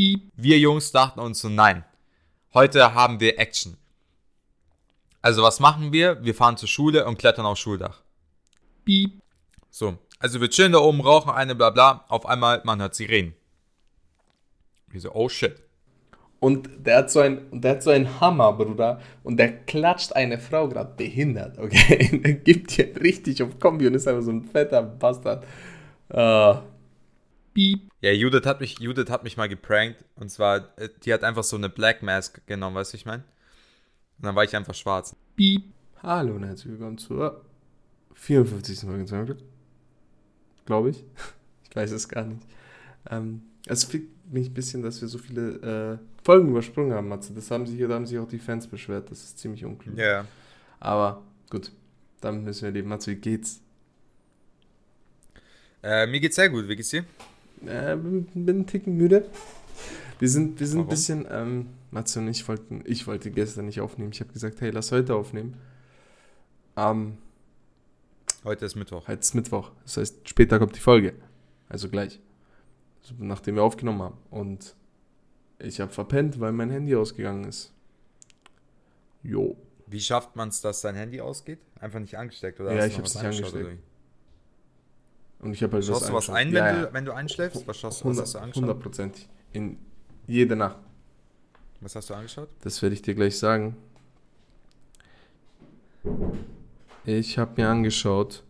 Piep. Wir Jungs dachten uns so, nein, heute haben wir Action. Also was machen wir? Wir fahren zur Schule und klettern aufs Schuldach. Piep. So, also wir chillen da oben, rauchen eine, bla bla. Auf einmal, man hört Sirenen. Wir so, oh shit. Und der hat so ein, der hat so einen Hammer, Bruder. Und der klatscht eine Frau gerade behindert, okay? Der gibt dir richtig auf Kombi und ist einfach so ein fetter Bastard. Uh. Piep. Ja, Judith hat mich, Judith hat mich mal geprankt. Und zwar, äh, die hat einfach so eine Black Mask genommen, weißt du, ich meine? Und dann war ich einfach schwarz. Piep. Hallo und herzlich willkommen zur 54. Folge Glaube ich. Ich weiß es gar nicht. Ähm, es fickt mich ein bisschen, dass wir so viele äh, Folgen übersprungen haben, Matze. Das haben sich, da haben sich auch die Fans beschwert. Das ist ziemlich unklug. Ja. Yeah. Aber gut, damit müssen wir leben. Matze, wie geht's? Äh, mir geht's sehr gut. Wie geht's dir? Äh, bin, bin ein Ticken müde. Wir sind, wir sind ein bisschen, ähm, Matze und ich wollten, ich wollte gestern nicht aufnehmen. Ich habe gesagt, hey, lass heute aufnehmen. Ähm, heute ist Mittwoch. Heute ist Mittwoch. Das heißt, später kommt die Folge. Also gleich. Also nachdem wir aufgenommen haben. Und ich habe verpennt, weil mein Handy ausgegangen ist. Jo. Wie schafft man es, dass dein Handy ausgeht? Einfach nicht angesteckt oder? Ja, ich habe es nicht angesteckt. Und ich habe halt Schaust du was ein, ja, wenn, du, wenn du einschläfst? Was, schaust, 100, was hast du angeschaut? Hundertprozentig. In jede Nacht. Was hast du angeschaut? Das werde ich dir gleich sagen. Ich habe mir angeschaut.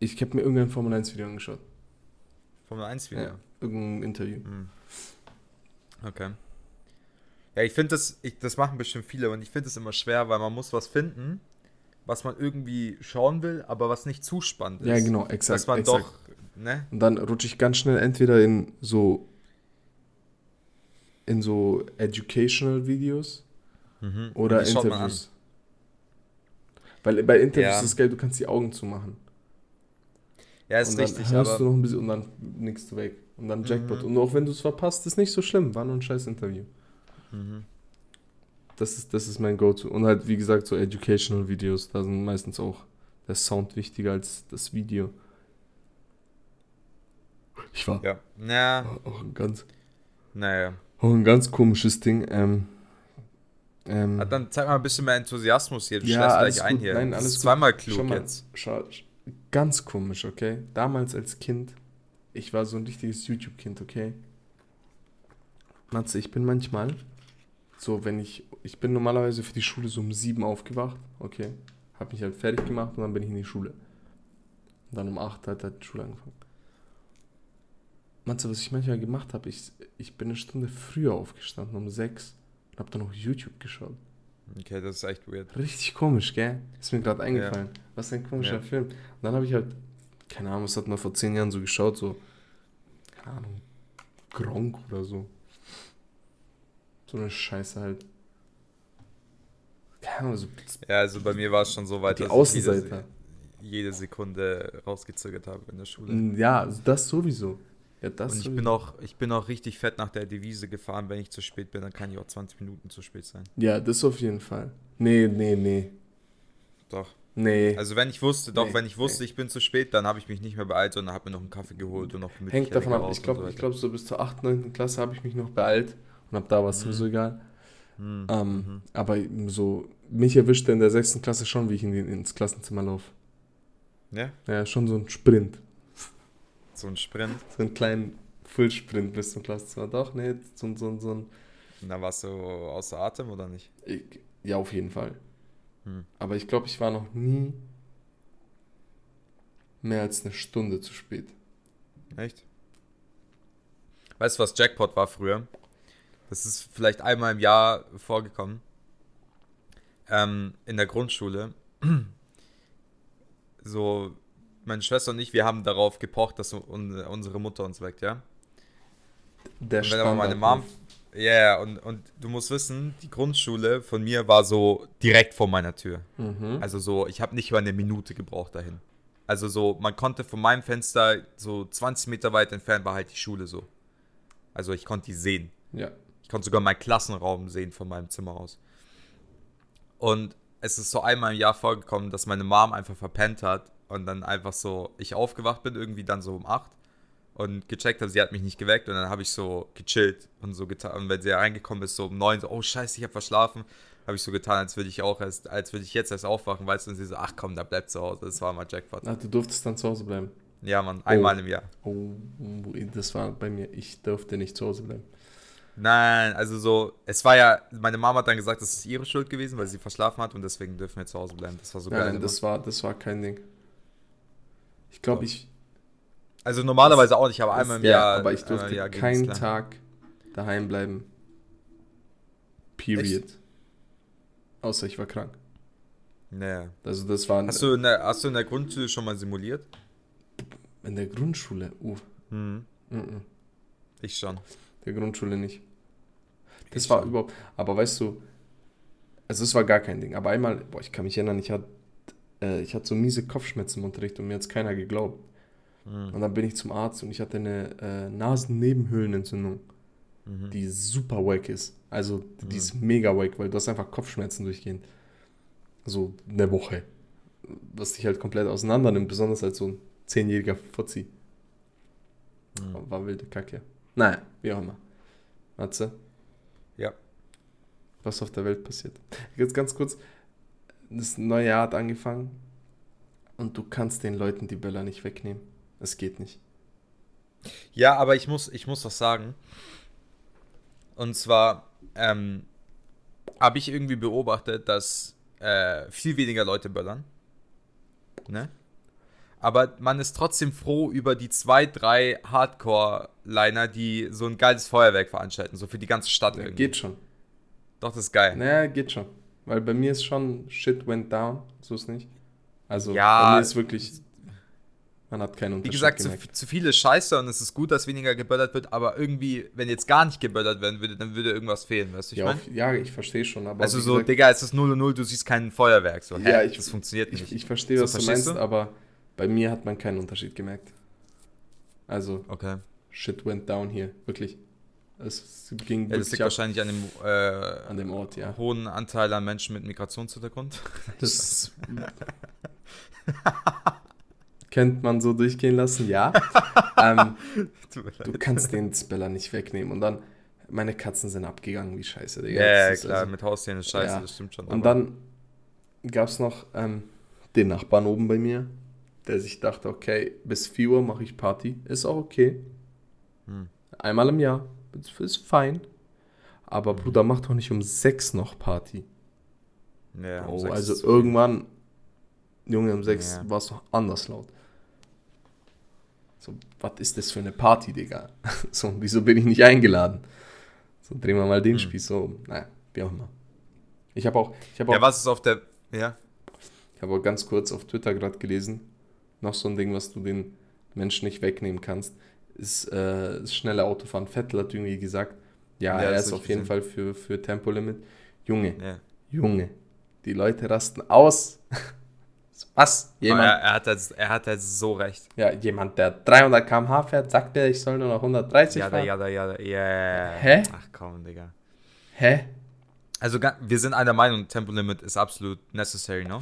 Ich habe mir irgendein Formel 1 Video angeschaut. Formel 1 Video? Ja, irgendein Interview. Hm. Okay. Ja, ich finde das, ich, das machen bestimmt viele und ich finde es immer schwer, weil man muss was finden, was man irgendwie schauen will, aber was nicht zu spannend ist. Ja, genau, exakt. Dass man exakt. doch, ne? Und dann rutsche ich ganz schnell entweder in so in so educational Videos mhm. oder Interviews. Weil bei Interviews ja. ist es geil, du kannst die Augen zumachen. Ja, ist und dann richtig. Hörst aber du noch ein bisschen und dann nickst du weg. Und dann Jackpot. Mhm. Und auch wenn du es verpasst, ist nicht so schlimm. War nur ein scheiß Interview. Mhm. Das ist, das ist mein Go-To. Und halt, wie gesagt, so Educational Videos, da sind meistens auch der Sound wichtiger als das Video. Ich war. Ja. Ja. Auch ein ganz. Naja. Auch ein ganz komisches Ding. Ähm, ähm, ah, dann zeig mal ein bisschen mehr Enthusiasmus hier. Du ja, schlägst gleich gut. ein hier. Nein, alles das ist zweimal klug schau mal, jetzt. Schau, ganz komisch, okay? Damals als Kind, ich war so ein richtiges YouTube-Kind, okay? Matze, ich bin manchmal so, wenn ich, ich bin normalerweise für die Schule so um sieben aufgewacht, okay? Hab mich halt fertig gemacht und dann bin ich in die Schule. Und dann um acht hat halt die Schule angefangen. Matze, was ich manchmal gemacht habe, ich, ich bin eine Stunde früher aufgestanden, um sechs, und hab dann noch YouTube geschaut. Okay, das ist echt weird. Richtig komisch, gell? Ist mir gerade eingefallen. Ja. Was ein komischer ja. Film. Und dann habe ich halt, keine Ahnung, was hat man vor zehn Jahren so geschaut, so, keine Ahnung, Gronk oder so. So eine Scheiße halt. Keine Ahnung, so. Ja, also bei mir war es schon so weit, die dass Außenseiter. ich jede, jede Sekunde rausgezögert habe in der Schule. Ja, also das sowieso. Ja, das und ich bin, auch, ich bin auch richtig fett nach der Devise gefahren. Wenn ich zu spät bin, dann kann ich auch 20 Minuten zu spät sein. Ja, das auf jeden Fall. Nee, nee, nee. Doch. Nee. Also wenn ich wusste, doch, nee, wenn ich wusste, nee. ich bin zu spät, dann habe ich mich nicht mehr beeilt, sondern habe mir noch einen Kaffee geholt und noch Hängt davon ab. Ich glaube, so, glaub, so bis zur 8., 9. Klasse habe ich mich noch beeilt und ab da war es mhm. sowieso egal. Mhm. Ähm, mhm. Aber so, mich erwischte in der 6. Klasse schon, wie ich in die, ins Klassenzimmer laufe. Ja? Ja, schon so ein Sprint. So ein Sprint? So einen kleinen Fullsprint bis zum Klassenzimmer. Doch, nee, so, so, so ein. Na, warst du außer Atem oder nicht? Ich, ja, auf jeden Fall. Hm. Aber ich glaube, ich war noch nie mehr als eine Stunde zu spät. Echt? Weißt du, was Jackpot war früher? Das ist vielleicht einmal im Jahr vorgekommen. Ähm, in der Grundschule. So, meine Schwester und ich, wir haben darauf gepocht, dass unsere Mutter uns weckt, ja? Der und wenn aber meine Mom. Ja, yeah, und, und du musst wissen, die Grundschule von mir war so direkt vor meiner Tür. Mhm. Also so, ich habe nicht über eine Minute gebraucht dahin. Also so, man konnte von meinem Fenster so 20 Meter weit entfernt war halt die Schule so. Also ich konnte die sehen. Ja. Ich konnte sogar meinen Klassenraum sehen von meinem Zimmer aus. Und es ist so einmal im Jahr vorgekommen, dass meine Mom einfach verpennt hat und dann einfach so, ich aufgewacht bin, irgendwie dann so um 8 und gecheckt habe, sie hat mich nicht geweckt und dann habe ich so gechillt und so getan. Und wenn sie reingekommen ist, so um neun, so, oh scheiße, ich habe verschlafen, habe ich so getan, als würde ich auch erst, als würde ich jetzt erst aufwachen, weißt du, und sie so, ach komm, da bleibt zu Hause. Das war mal Jackpot. Ach, du durftest dann zu Hause bleiben? Ja, Mann, einmal oh. im Jahr. Oh, das war bei mir, ich durfte nicht zu Hause bleiben. Nein, also so, es war ja, meine Mama hat dann gesagt, das ist ihre Schuld gewesen, weil sie verschlafen hat und deswegen dürfen wir zu Hause bleiben. Das war so nein, geil. Nein, das war, das war kein Ding. Ich glaube, ich. Also normalerweise das, auch nicht, aber einmal im ja, Jahr. Aber ich durfte Jahr keinen Tag daheim bleiben. Period. Echt? Außer ich war krank. Nee. Also das war. Hast du, in der, hast du in der Grundschule schon mal simuliert? In der Grundschule? Uh. Hm. Mm -mm. Ich schon. Der Grundschule nicht. Das war überhaupt. Aber weißt du, also es war gar kein Ding. Aber einmal, boah, ich kann mich erinnern, ich hatte, äh, ich hatte so miese Kopfschmerzen im Unterricht und mir hat es keiner geglaubt. Mhm. Und dann bin ich zum Arzt und ich hatte eine äh, Nasennebenhöhlenentzündung, mhm. die super wack ist. Also die mhm. ist mega wack, weil du hast einfach Kopfschmerzen durchgehend. So eine Woche. Was dich halt komplett auseinander nimmt, besonders als so ein zehnjähriger Fuzzi. Mhm. War wilde Kacke. Naja, wie auch immer. Matze? Ja. Was auf der Welt passiert. Jetzt ganz kurz. Das neue Jahr hat angefangen und du kannst den Leuten die Böller nicht wegnehmen. Es geht nicht. Ja, aber ich muss, ich muss was sagen. Und zwar ähm, habe ich irgendwie beobachtet, dass äh, viel weniger Leute böllern. Ne? Aber man ist trotzdem froh über die zwei, drei Hardcore-Liner, die so ein geiles Feuerwerk veranstalten, so für die ganze Stadt ja, irgendwie. Geht schon. Doch, das ist geil. Naja, geht schon. Weil bei mir ist schon Shit went down, so ist nicht. Also ja, bei mir ist wirklich man hat keinen Unterschied Wie gesagt, zu, zu viele Scheiße und es ist gut, dass weniger geböllert wird, aber irgendwie, wenn jetzt gar nicht geböllert werden würde, dann würde irgendwas fehlen, weißt du, ich ja, meine? Ja, ich verstehe schon, aber. Also so, gesagt, Digga, es ist 0 und 0, du siehst kein Feuerwerk, so, hä? Ja, ich, das funktioniert nicht. Ich, ich verstehe, so, was du meinst, du? aber bei mir hat man keinen Unterschied gemerkt. Also, okay. shit went down hier, wirklich. Es ging ja, das liegt wahrscheinlich an dem, äh, an dem Ort, ja. hohen Anteil an Menschen mit Migrationshintergrund. Das könnte man so durchgehen lassen, ja. ähm, du kannst den Speller nicht wegnehmen. Und dann, meine Katzen sind abgegangen, wie scheiße, Digga. Ja, ja klar, also, mit Haustieren ist scheiße, ja. das stimmt schon. Und dann gab es noch ähm, den Nachbarn oben bei mir, der sich dachte, okay, bis 4 Uhr mache ich Party. Ist auch okay. Hm. Einmal im Jahr. Ist fein. Aber Bruder, mach doch nicht um 6 noch Party. Ja, um oh, also irgendwann, Junge, um 6 ja. war es noch anders laut. So, was ist das für eine Party, Digga? So, wieso bin ich nicht eingeladen? So, drehen wir mal den hm. Spieß so. Naja, wie auch immer. Ich habe auch, ich hab auch. Ja, was ist auf der. Ja. Ich habe auch ganz kurz auf Twitter gerade gelesen. Noch so ein Ding, was du den Menschen nicht wegnehmen kannst, ist äh, das schnelle Autofahren. Vettel hat irgendwie gesagt, ja, ja er ist auf jeden Fall für, für Tempolimit. Junge, ja. Junge, die Leute rasten aus. Was? Jemand, er, er, hat halt, er hat halt so recht. Ja, jemand, der 300 km/h fährt, sagt er, ich soll nur noch 130 ja, fahren. Ja, ja, ja, ja. Hä? Ach komm, Digga. Hä? Also wir sind einer Meinung, Tempolimit ist absolut necessary, no?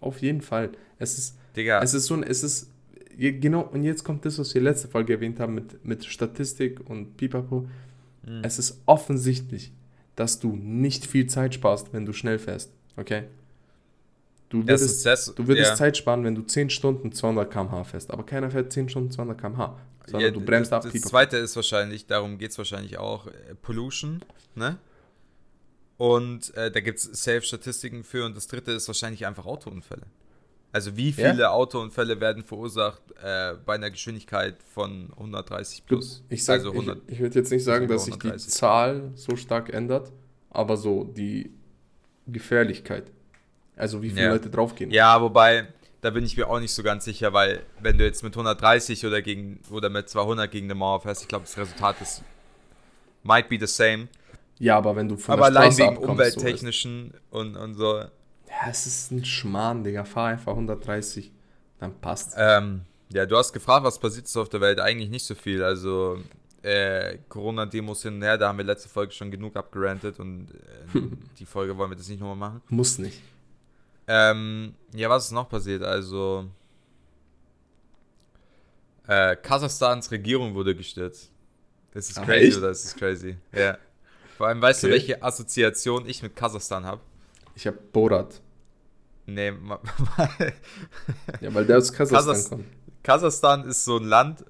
Auf jeden Fall. Es ist, Digga. es ist so ein, es ist, genau, und jetzt kommt das, was wir letzte Folge erwähnt haben mit, mit Statistik und Pipapo. Mhm. Es ist offensichtlich, dass du nicht viel Zeit sparst, wenn du schnell fährst, okay? Du würdest, das, du würdest ja. Zeit sparen, wenn du 10 Stunden 200 km/h fährst, aber keiner fährt 10 Stunden 200 km/h, sondern ja, du bremst ab. Das zweite ist wahrscheinlich, darum geht es wahrscheinlich auch, äh, Pollution, ne? Und äh, da gibt es Safe-Statistiken für und das dritte ist wahrscheinlich einfach Autounfälle. Also wie viele ja? Autounfälle werden verursacht äh, bei einer Geschwindigkeit von 130 plus? Ich, sag, also ich, ich würde jetzt nicht sagen, dass sich die Zahl so stark ändert, aber so die Gefährlichkeit. Also wie viele ja. Leute draufgehen. Ja, wobei, da bin ich mir auch nicht so ganz sicher, weil wenn du jetzt mit 130 oder, gegen, oder mit 200 gegen eine Mauer fährst, ich glaube, das Resultat ist might be the same. Ja, aber wenn du von aber der allein wegen umwelttechnischen so und, und so. Ja, es ist ein Schmarrn, Digga. Fahr einfach 130, dann passt ähm, Ja, du hast gefragt, was passiert ist auf der Welt. Eigentlich nicht so viel. Also, äh, Corona-Demos hin und her, da haben wir letzte Folge schon genug abgerantet und äh, die Folge wollen wir das nicht nochmal machen. Muss nicht. Ähm, ja, was ist noch passiert? Also, Äh, Kasachstans Regierung wurde gestürzt. Ist es crazy echt? oder ist es crazy? Ja. Vor allem, weißt okay. du, welche Assoziation ich mit Kasachstan habe? Ich habe Borat. Nee, ja, weil der aus Kasachstan Kasachs kommt. Kasachstan ist so ein Land,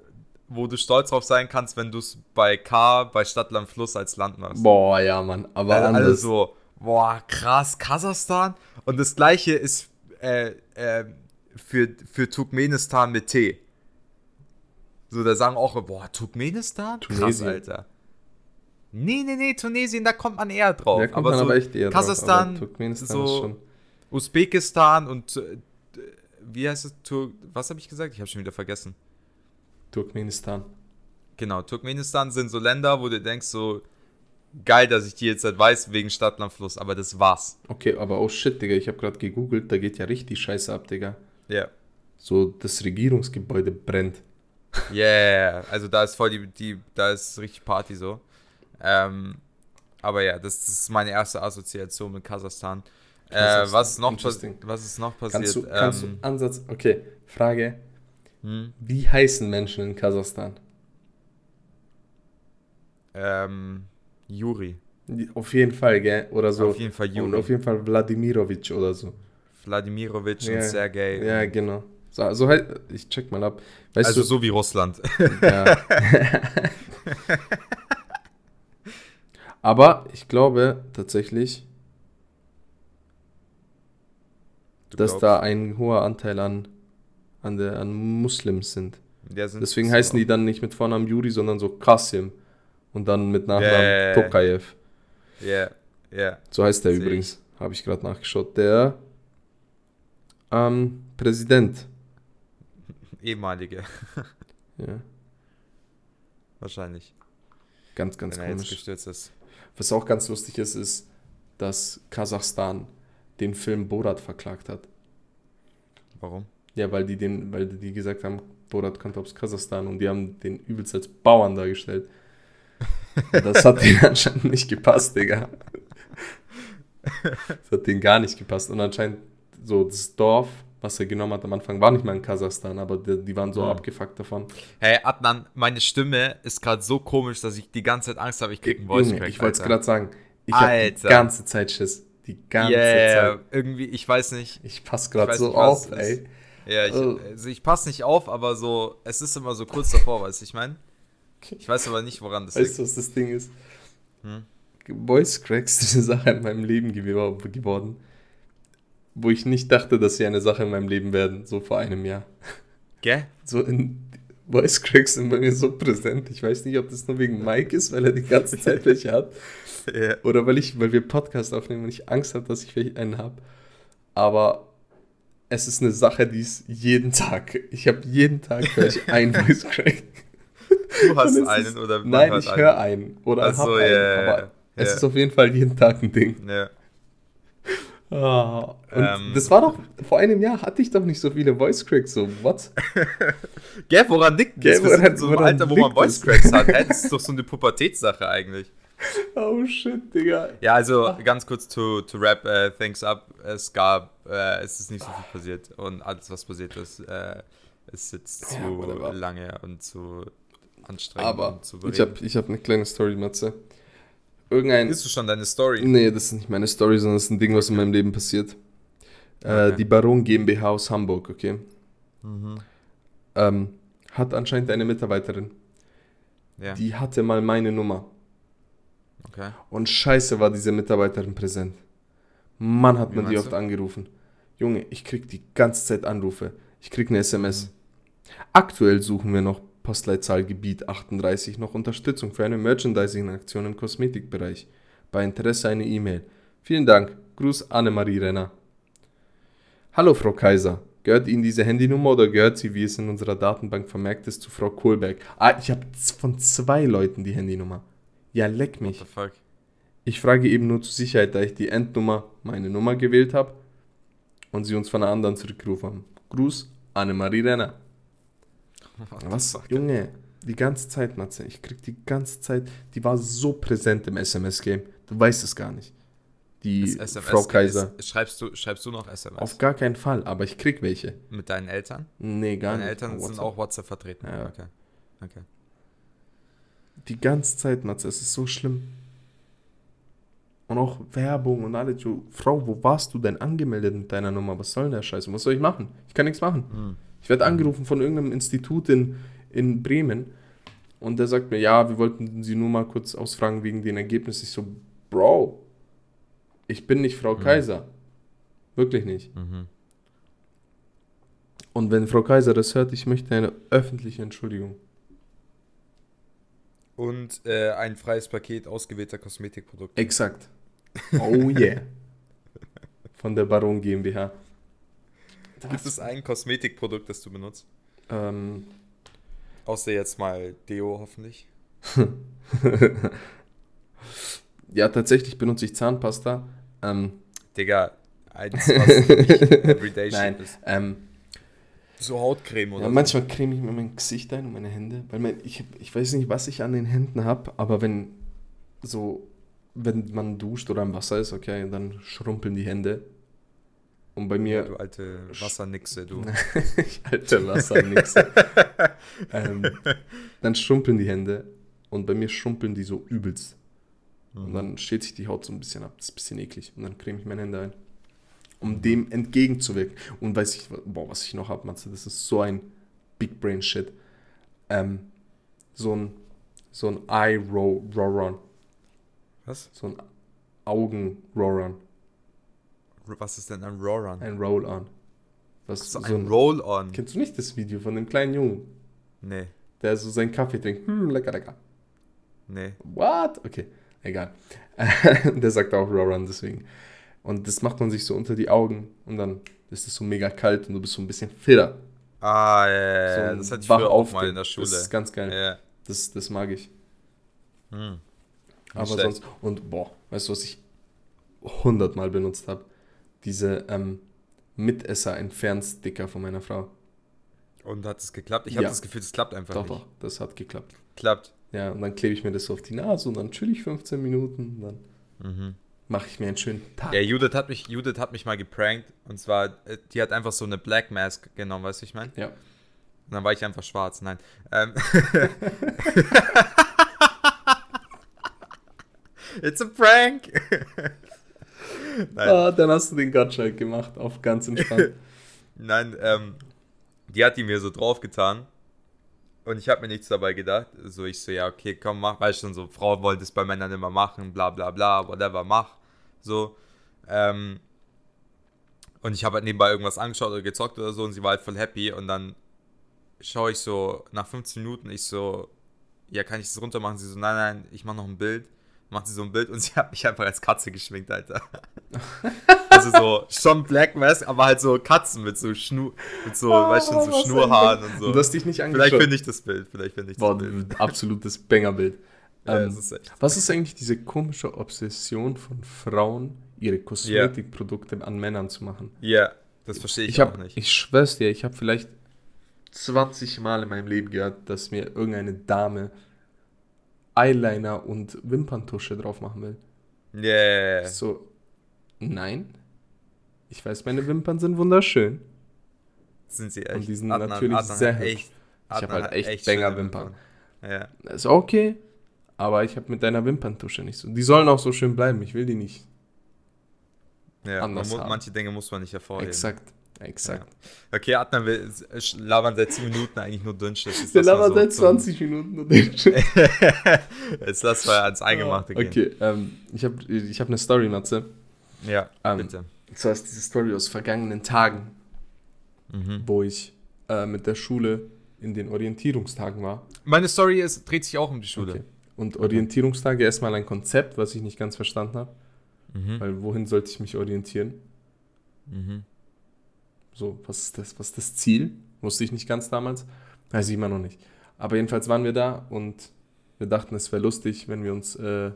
wo du stolz drauf sein kannst, wenn du es bei K, bei Stadtland Fluss als Land machst. Boah, ja, Mann. Aber also, alles so, boah, krass, Kasachstan. Und das gleiche ist äh, äh, für, für Turkmenistan mit T. So, da sagen auch, boah, Turkmenistan? Tunesien. Krass, Alter. Nee, nee, nee, Tunesien, da kommt man eher drauf. Da kommt aber man so aber echt eher Kasachstan, drauf. Turkmenistan so schon... Usbekistan und äh, wie heißt es? Tur was habe ich gesagt? Ich habe schon wieder vergessen. Turkmenistan. Genau, Turkmenistan sind so Länder, wo du denkst so, geil, dass ich die jetzt halt weiß wegen Stadtlandfluss, aber das war's. Okay, aber oh shit, Digga, ich habe gerade gegoogelt, da geht ja richtig Scheiße ab, Digga. Ja. Yeah. So, das Regierungsgebäude brennt. Yeah, also da ist voll die, die da ist richtig Party so. Ähm, aber ja, das, das, ist meine erste Assoziation mit Kasachstan. Äh, was, noch was ist noch passiert? Kannst du, kannst ähm, du Ansatz, okay, Frage. Hm? Wie heißen Menschen in Kasachstan? Ähm, Juri. Auf jeden Fall, gell? Oder so. Auf jeden Fall Juri. Und auf jeden Fall Wladimirovic oder so. Wladimirovic ja. und Sergei. Ja, genau. So, so halt, ich check mal ab. Weißt also du, so wie Russland. Ja. Aber ich glaube tatsächlich, du dass glaubst? da ein hoher Anteil an, an, der, an Muslims sind. Ja, sind Deswegen so heißen die dann nicht mit Vornamen Juri, sondern so Kasim. Und dann mit Nachnamen yeah. Tokayev. Ja, yeah. ja. Yeah. So heißt der Seh übrigens. Habe ich gerade nachgeschaut. Der ähm, Präsident ehemalige. ja. Wahrscheinlich. Ganz, ganz Wenn komisch. Was auch ganz lustig ist, ist, dass Kasachstan den Film Borat verklagt hat. Warum? Ja, weil die den, weil die gesagt haben, Borat kommt aus Kasachstan und die haben den übelst als Bauern dargestellt. das hat denen anscheinend nicht gepasst, Digga. Das hat denen gar nicht gepasst. Und anscheinend so das Dorf was er genommen hat am Anfang, war nicht mal in Kasachstan, aber die, die waren so ja. abgefuckt davon. Hey, Adnan, meine Stimme ist gerade so komisch, dass ich die ganze Zeit Angst habe, ich kriege einen Voice Crack. Ich wollte es gerade sagen. Ich habe die ganze Zeit Schiss. Die ganze yeah, Zeit. irgendwie, ich weiß nicht. Ich passe gerade so nicht, auf, ey. Ja, ich, oh. also ich passe nicht auf, aber so, es ist immer so kurz davor, weißt du, ich meine? Ich weiß aber nicht, woran das weißt liegt. Weißt du, was das Ding ist? Hm? Voice Cracks ist eine Sache in meinem Leben geworden wo ich nicht dachte, dass sie eine Sache in meinem Leben werden, so vor einem Jahr. Gell? So in Voice Cracks sind bei mir so präsent. Ich weiß nicht, ob das nur wegen Mike ist, weil er die ganze Zeit welche hat. ja. Oder weil ich, weil wir Podcast aufnehmen und ich Angst habe, dass ich einen habe. Aber es ist eine Sache, die ist jeden Tag. Ich habe jeden Tag ich einen Voice Crack. Du hast einen ist, oder Nein, ich höre einen. Oder Ach so, yeah, einen. Aber yeah. es ist auf jeden Fall jeden Tag ein Ding. Ja. Oh, ähm, das war doch, vor einem Jahr hatte ich doch nicht so viele Voice Cracks, so, what? Gell, woran liegt das? Wir sind in so einem Alter, wo man Voice Cracks hat. das ist doch so eine Pubertätssache eigentlich. Oh shit, Digga. Ja, also ah. ganz kurz to, to wrap uh, things up. Es gab, uh, es ist nicht so viel passiert und alles, was passiert ist, uh, ist jetzt zu ja, lange und zu anstrengend. Aber zu ich habe ich hab eine kleine Story, Matze irgendein. Ist du schon deine Story? Nee, das ist nicht meine Story, sondern das ist ein Ding, was in meinem Leben passiert. Äh, okay. Äh, die Baron GmbH aus Hamburg, okay? Mhm. Ähm, hat anscheinend eine Mitarbeiterin. Ja. Die hatte mal meine Nummer. Okay. Und scheiße war diese Mitarbeiterin präsent. Mann, hat Wie man die oft du? angerufen. Junge, ich krieg die ganze Zeit Anrufe. Ich krieg eine SMS. Mhm. Aktuell suchen wir noch Postleitzahlgebiet 38 noch Unterstützung für eine Merchandising-Aktion im Kosmetikbereich. Bei Interesse eine E-Mail. Vielen Dank. Gruß Annemarie Renner. Hallo Frau Kaiser. Gehört Ihnen diese Handynummer oder gehört sie, wie es in unserer Datenbank vermerkt ist, zu Frau Kohlberg? Ah, ich habe von zwei Leuten die Handynummer. Ja, leck mich. What the fuck? Ich frage eben nur zur Sicherheit, da ich die Endnummer, meine Nummer gewählt habe und sie uns von einer anderen zurückgerufen haben. Gruß, Annemarie Renner. Was? Junge, die ganze Zeit, Matze. Ich krieg die ganze Zeit, die war so präsent im SMS-Game. Du weißt es gar nicht. die Frau Kaiser. Ist, schreibst, du, schreibst du noch SMS? Auf gar keinen Fall, aber ich krieg welche. Mit deinen Eltern? Nee, gar Deine nicht. Deine Eltern sind auch WhatsApp vertreten. Ja. Okay. okay. Die ganze Zeit, Matze, es ist so schlimm. Und auch Werbung und alles. So, Frau, wo warst du denn angemeldet mit deiner Nummer? Was soll denn der Scheiße? Was soll ich machen? Ich kann nichts machen. Hm. Ich werde angerufen von irgendeinem Institut in, in Bremen und der sagt mir, ja, wir wollten Sie nur mal kurz ausfragen wegen den Ergebnissen. Ich so, Bro, ich bin nicht Frau Mhm. Kaiser. Wirklich nicht. Mhm. Und wenn Frau Kaiser das hört, ich möchte eine öffentliche Entschuldigung. Und äh, ein freies Paket ausgewählter Kosmetikprodukte. Exakt. Oh yeah. Von der Baron GmbH. Gibt es ein Kosmetikprodukt, das du benutzt? Ähm, Außer jetzt mal Deo hoffentlich. ja, tatsächlich benutze ich Zahnpasta. Ähm, Digga, eins, was nicht Everyday Nein, ist. ähm, So Hautcreme oder ja, so. manchmal creme ich mir mein Gesicht ein und meine Hände, weil mein, ich, ich weiß nicht, was ich an den Händen habe, aber wenn so, wenn man duscht oder im Wasser ist, okay, dann schrumpeln die Hände. Und bei mir, Du alte Wassernixe, du. ich alte Wassernixe. ähm, dann schrumpeln die Hände und bei mir schrumpeln die so übelst. Und Mhm. dann steht sich die Haut so ein bisschen ab. Das ist ein bisschen eklig. Und dann creme ich meine Hände ein. Um dem entgegenzuwirken. Und weiß ich, boah, was ich noch habe, Matze, das ist so ein Big Brain Shit. Ähm, so ein, so ein Eye Roll-On. Was? So ein Augen-Roll-On. Was ist denn ein Roll-On? Ein Roll-On. Was So so ein Roll-On? Kennst du nicht das Video von dem kleinen Jungen, Nee, der so seinen Kaffee trinkt? Hm, lecker, lecker. nee. What? Okay, egal. der sagt auch Roll-On deswegen. Und das macht man sich so unter die Augen und dann ist es so mega kalt und du bist so ein bisschen fitter. Ah, ja, ja, So ja. ein das hatte ich früher auch mal in der Schule. Das ist ganz geil. ja. Das, das mag ich. Hm. Aber schlecht. sonst, und boah, weißt du, was ich hundertmal benutzt habe? Diese ähm, Mitesser-Entfernsticker von meiner Frau. Und hat es geklappt? Ich habe Ja. das Gefühl, es klappt einfach Doch, nicht. doch, das hat geklappt. Klappt. Ja, und dann klebe ich mir das so auf die Nase und dann chill ich 15 Minuten und dann Mhm. mache ich mir einen schönen Tag. Ja, Judith hat, mich, Judith hat mich mal geprankt. Und zwar, äh, die hat einfach so eine Black Mask genommen, weißt du, ich meine? Ja. Und dann war ich einfach schwarz. Nein. Ähm. It's a prank! Ah, dann hast du den Gottschalk gemacht, auf ganz entspannt. Nein, ähm, die hat die mir so draufgetan. Und ich habe mir nichts dabei gedacht. So, ich so, ja, okay, komm, mach. Weißt schon, so, Frau wollte es bei Männern immer machen, bla bla bla, whatever, mach. So. Ähm, und ich habe halt nebenbei irgendwas angeschaut oder gezockt oder so und sie war halt voll happy. Und dann schaue ich so, nach 15 Minuten, ich so, ja, kann ich das runter machen? Sie so, nein, nein, ich mache noch ein Bild. Macht sie so ein Bild und sie hat mich einfach als Katze geschminkt, Alter. also so, schon Black Mask, aber halt so Katzen mit so Schnur, mit so, weißt du, so Schnurhaaren und so. Und du hast dich nicht Vielleicht angeschaut. finde ich das Bild, vielleicht finde ich das Boah, Bild. absolutes Bangerbild. Ja, Ähm, ist was ist eigentlich diese komische Obsession von Frauen, ihre Kosmetikprodukte an Männern zu machen? Ja, das verstehe ich, Ich auch habe, nicht. ich schwör's dir, ich habe vielleicht 20 Mal in meinem Leben gehört, dass mir irgendeine Dame Eyeliner und Wimperntusche drauf machen will. Yeah. So, nein. Ich weiß, meine Wimpern sind wunderschön. Sind sie echt. Und die sind natürlich hat sehr hübsch. echt, Ich hab Adnan halt echt schöne Banger-Wimpern. Ja. Ist okay, aber ich habe mit deiner Wimperntusche nicht so. Die sollen auch so schön bleiben, ich will die nicht. ja. Man Anders muss, haben. manche Dinge muss man nicht hervorheben. Exakt, exakt. Okay, Adnan, wir labern seit 10 Minuten eigentlich nur Dünnschiss. Wir labern seit zum- 20 Minuten den Shit. Jetzt lass mal ans Eingemachte gehen. Okay, ähm, ich habe ich hab eine Story, Matze. Ja, Ähm, bitte. Zwar ist diese Story aus vergangenen Tagen, Mhm. wo ich äh, mit der Schule in den Orientierungstagen war. Meine Story ist, dreht sich auch um die Schule. Okay. Und Orientierungstage erstmal ein Konzept, was ich nicht ganz verstanden habe. Mhm. Weil wohin sollte ich mich orientieren? Mhm. So, was ist das, was ist das Ziel? Wusste ich nicht ganz damals. Weiß ich immer noch nicht. Aber jedenfalls waren wir da und wir dachten, es wäre lustig, wenn wir uns äh,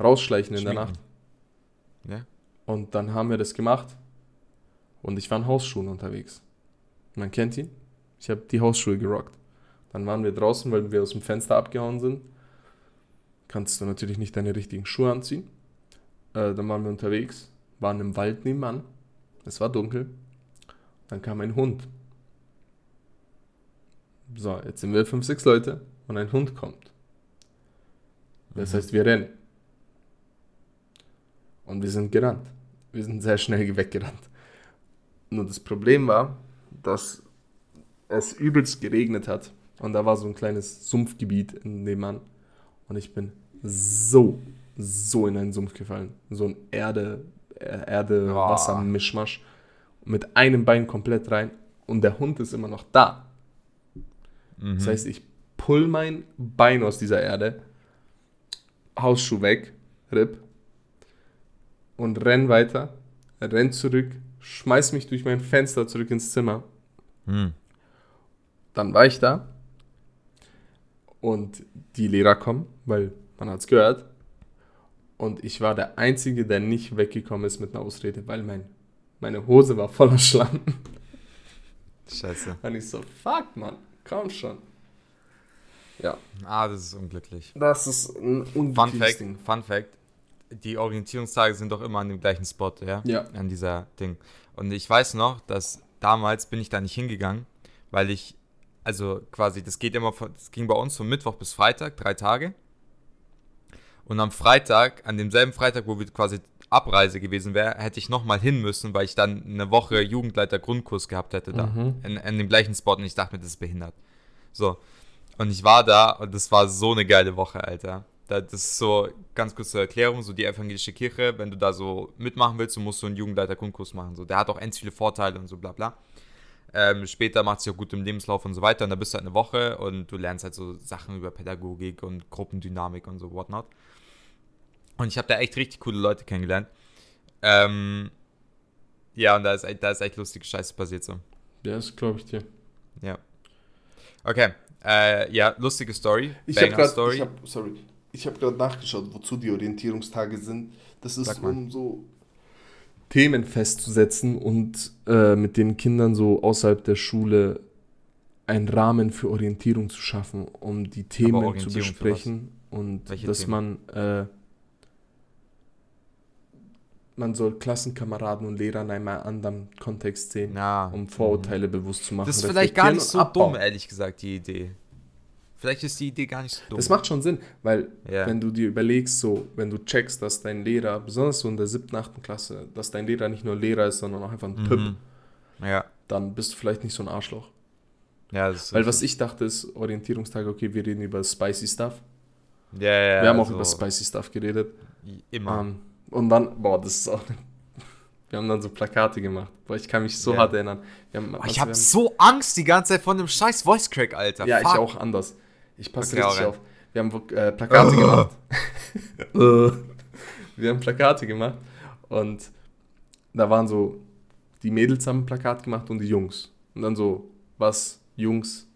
rausschleichen in der Schminken. Nacht. Ja. Und dann haben wir das gemacht. Und ich war in Hausschuhen unterwegs. Man kennt ihn. Ich habe die Hausschuhe gerockt. Dann waren wir draußen, weil wir aus dem Fenster abgehauen sind. Kannst du natürlich nicht deine richtigen Schuhe anziehen. Äh, dann waren wir unterwegs, waren im Wald nebenan. Es war dunkel. Dann kam ein Hund. So, jetzt sind wir fünf, sechs Leute und ein Hund kommt. Das mhm. heißt, wir rennen. Und wir sind gerannt. Wir sind sehr schnell weggerannt. Nur das Problem war, dass es übelst geregnet hat. Und da war so ein kleines Sumpfgebiet in dem Mann. Und ich bin so, so in einen Sumpf gefallen. So ein Erde, Erde-Wasser-Mischmasch. Mit einem Bein komplett rein. Und der Hund ist immer noch da. Mhm. Das heißt, ich pull mein Bein aus dieser Erde, Hausschuh weg, Rip, und renn weiter, renn zurück, schmeiß mich durch mein Fenster zurück ins Zimmer. Mhm. Dann war ich da und die Lehrer kommen, weil man hat es gehört. Und ich war der Einzige, der nicht weggekommen ist mit einer Ausrede, weil mein, meine Hose war voller Schlamm. Scheiße. Und ich so, fuck, Mann, komm schon. Ja. Ah, das ist unglücklich. Das ist ein unglückliches Fun Fact, Ding. Fun Fact, die Orientierungstage sind doch immer an dem gleichen Spot, ja? Ja. An dieser Ding. Und ich weiß noch, dass damals bin ich da nicht hingegangen, weil ich, also quasi, das geht immer, von, das ging bei uns von Mittwoch bis Freitag, drei Tage. Und am Freitag, an demselben Freitag, wo wir quasi Abreise gewesen wäre, hätte ich nochmal hin müssen, weil ich dann eine Woche Jugendleiter Grundkurs gehabt hätte da. Mhm. In, in dem gleichen Spot und ich dachte mir, das ist behindert. So. Und ich war da und das war so eine geile Woche, Alter. Das ist so, ganz kurze Erklärung, so die evangelische Kirche, wenn du da so mitmachen willst, du musst so einen Jugendleiter-Grundkurs machen. So, der hat auch ganz viele Vorteile und so bla bla. Ähm, später macht es sich auch gut im Lebenslauf und so weiter. Und da bist du halt eine Woche und du lernst halt so Sachen über Pädagogik und Gruppendynamik und so whatnot. Und ich habe da echt richtig coole Leute kennengelernt. Ähm, ja, und da ist, da ist echt lustige Scheiße passiert so. Ja, das glaube ich dir. Ja. Okay, äh, ja, lustige Story. Ich habe gerade, hab, sorry, ich habe gerade nachgeschaut, wozu die Orientierungstage sind. Das ist um so Themen festzusetzen und äh, mit den Kindern so außerhalb der Schule einen Rahmen für Orientierung zu schaffen, um die Themen zu besprechen und Welche dass Themen? man äh, man soll Klassenkameraden und Lehrer in einem anderen Kontext sehen, ja. um Vorurteile mhm. bewusst zu machen. Das ist vielleicht gar nicht so dumm, ehrlich gesagt, die Idee. Vielleicht ist die Idee gar nicht so dumm. Das macht schon Sinn, weil ja. wenn du dir überlegst, so, wenn du checkst, dass dein Lehrer, besonders so in der siebten, achten Klasse, dass dein Lehrer nicht nur Lehrer ist, sondern auch einfach ein mhm. Typ, ja. dann bist du vielleicht nicht so ein Arschloch. Ja, weil was ich dachte ist, Orientierungstage, okay, wir reden über spicy Stuff. Ja, ja, Wir haben auch so über spicy Stuff geredet. Immer. Ähm, und dann, boah, das ist auch. Wir haben dann so Plakate gemacht. Boah, ich kann mich so yeah. hart erinnern. Haben, oh, ich habe so Angst die ganze Zeit von dem scheiß Voice Crack, Alter. Ja, Fuck. ich auch anders. Ich passe okay, richtig auf. Wir haben äh, Plakate gemacht. wir haben Plakate gemacht und da waren so, die Mädels haben ein Plakat gemacht und die Jungs. Und dann so, was Jungs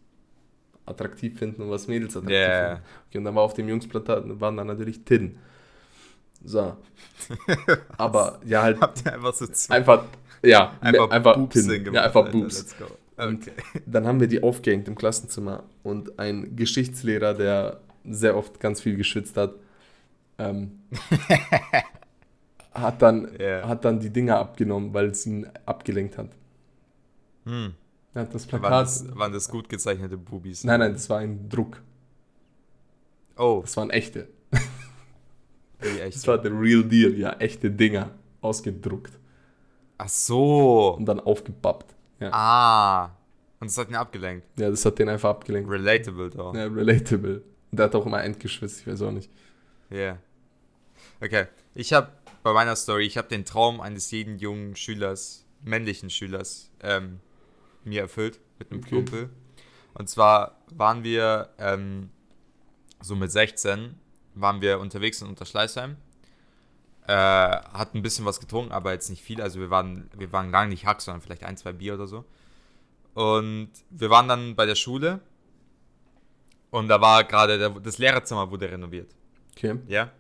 attraktiv finden und was Mädels attraktiv yeah. finden. Okay, und dann war auf dem Jungsplakat waren dann natürlich Tin. So. Aber ja, halt. Habt ihr einfach so zwei? Einfach, ja, einfach, einfach Boobs Tin. Ja, einfach Boobs. Let's go. Okay. dann haben wir die aufgehängt im Klassenzimmer und ein Geschichtslehrer, der sehr oft ganz viel geschwitzt hat, ähm, hat, dann, yeah. hat dann die Dinger abgenommen, weil es ihn abgelenkt hat. Hm. Er hat das Plakat. Waren das, waren das gut gezeichnete Bubis? Nein, nein, das war ein Druck. Oh. Das waren echte. Das war der Real Deal, ja, echte Dinger. Ausgedruckt. Ach so. Und dann aufgebappt. Ja. Ah. Und das hat ihn abgelenkt. Ja, das hat den einfach abgelenkt. Relatable doch. Ja, relatable. Und der hat auch immer entgeschwitzt, ich weiß auch nicht. Ja. Yeah. Okay. Ich habe bei meiner Story, ich habe den Traum eines jeden jungen Schülers, männlichen Schülers, ähm, mir erfüllt mit einem okay. Kumpel. Und zwar waren wir ähm, so mit 16 waren wir unterwegs in Unterschleißheim äh, hat ein bisschen was getrunken, aber jetzt nicht viel. Also wir waren, wir waren lange nicht Hack, sondern vielleicht ein, zwei Bier oder so. Und wir waren dann bei der Schule und da war gerade das Lehrerzimmer wurde renoviert. Okay. Ja.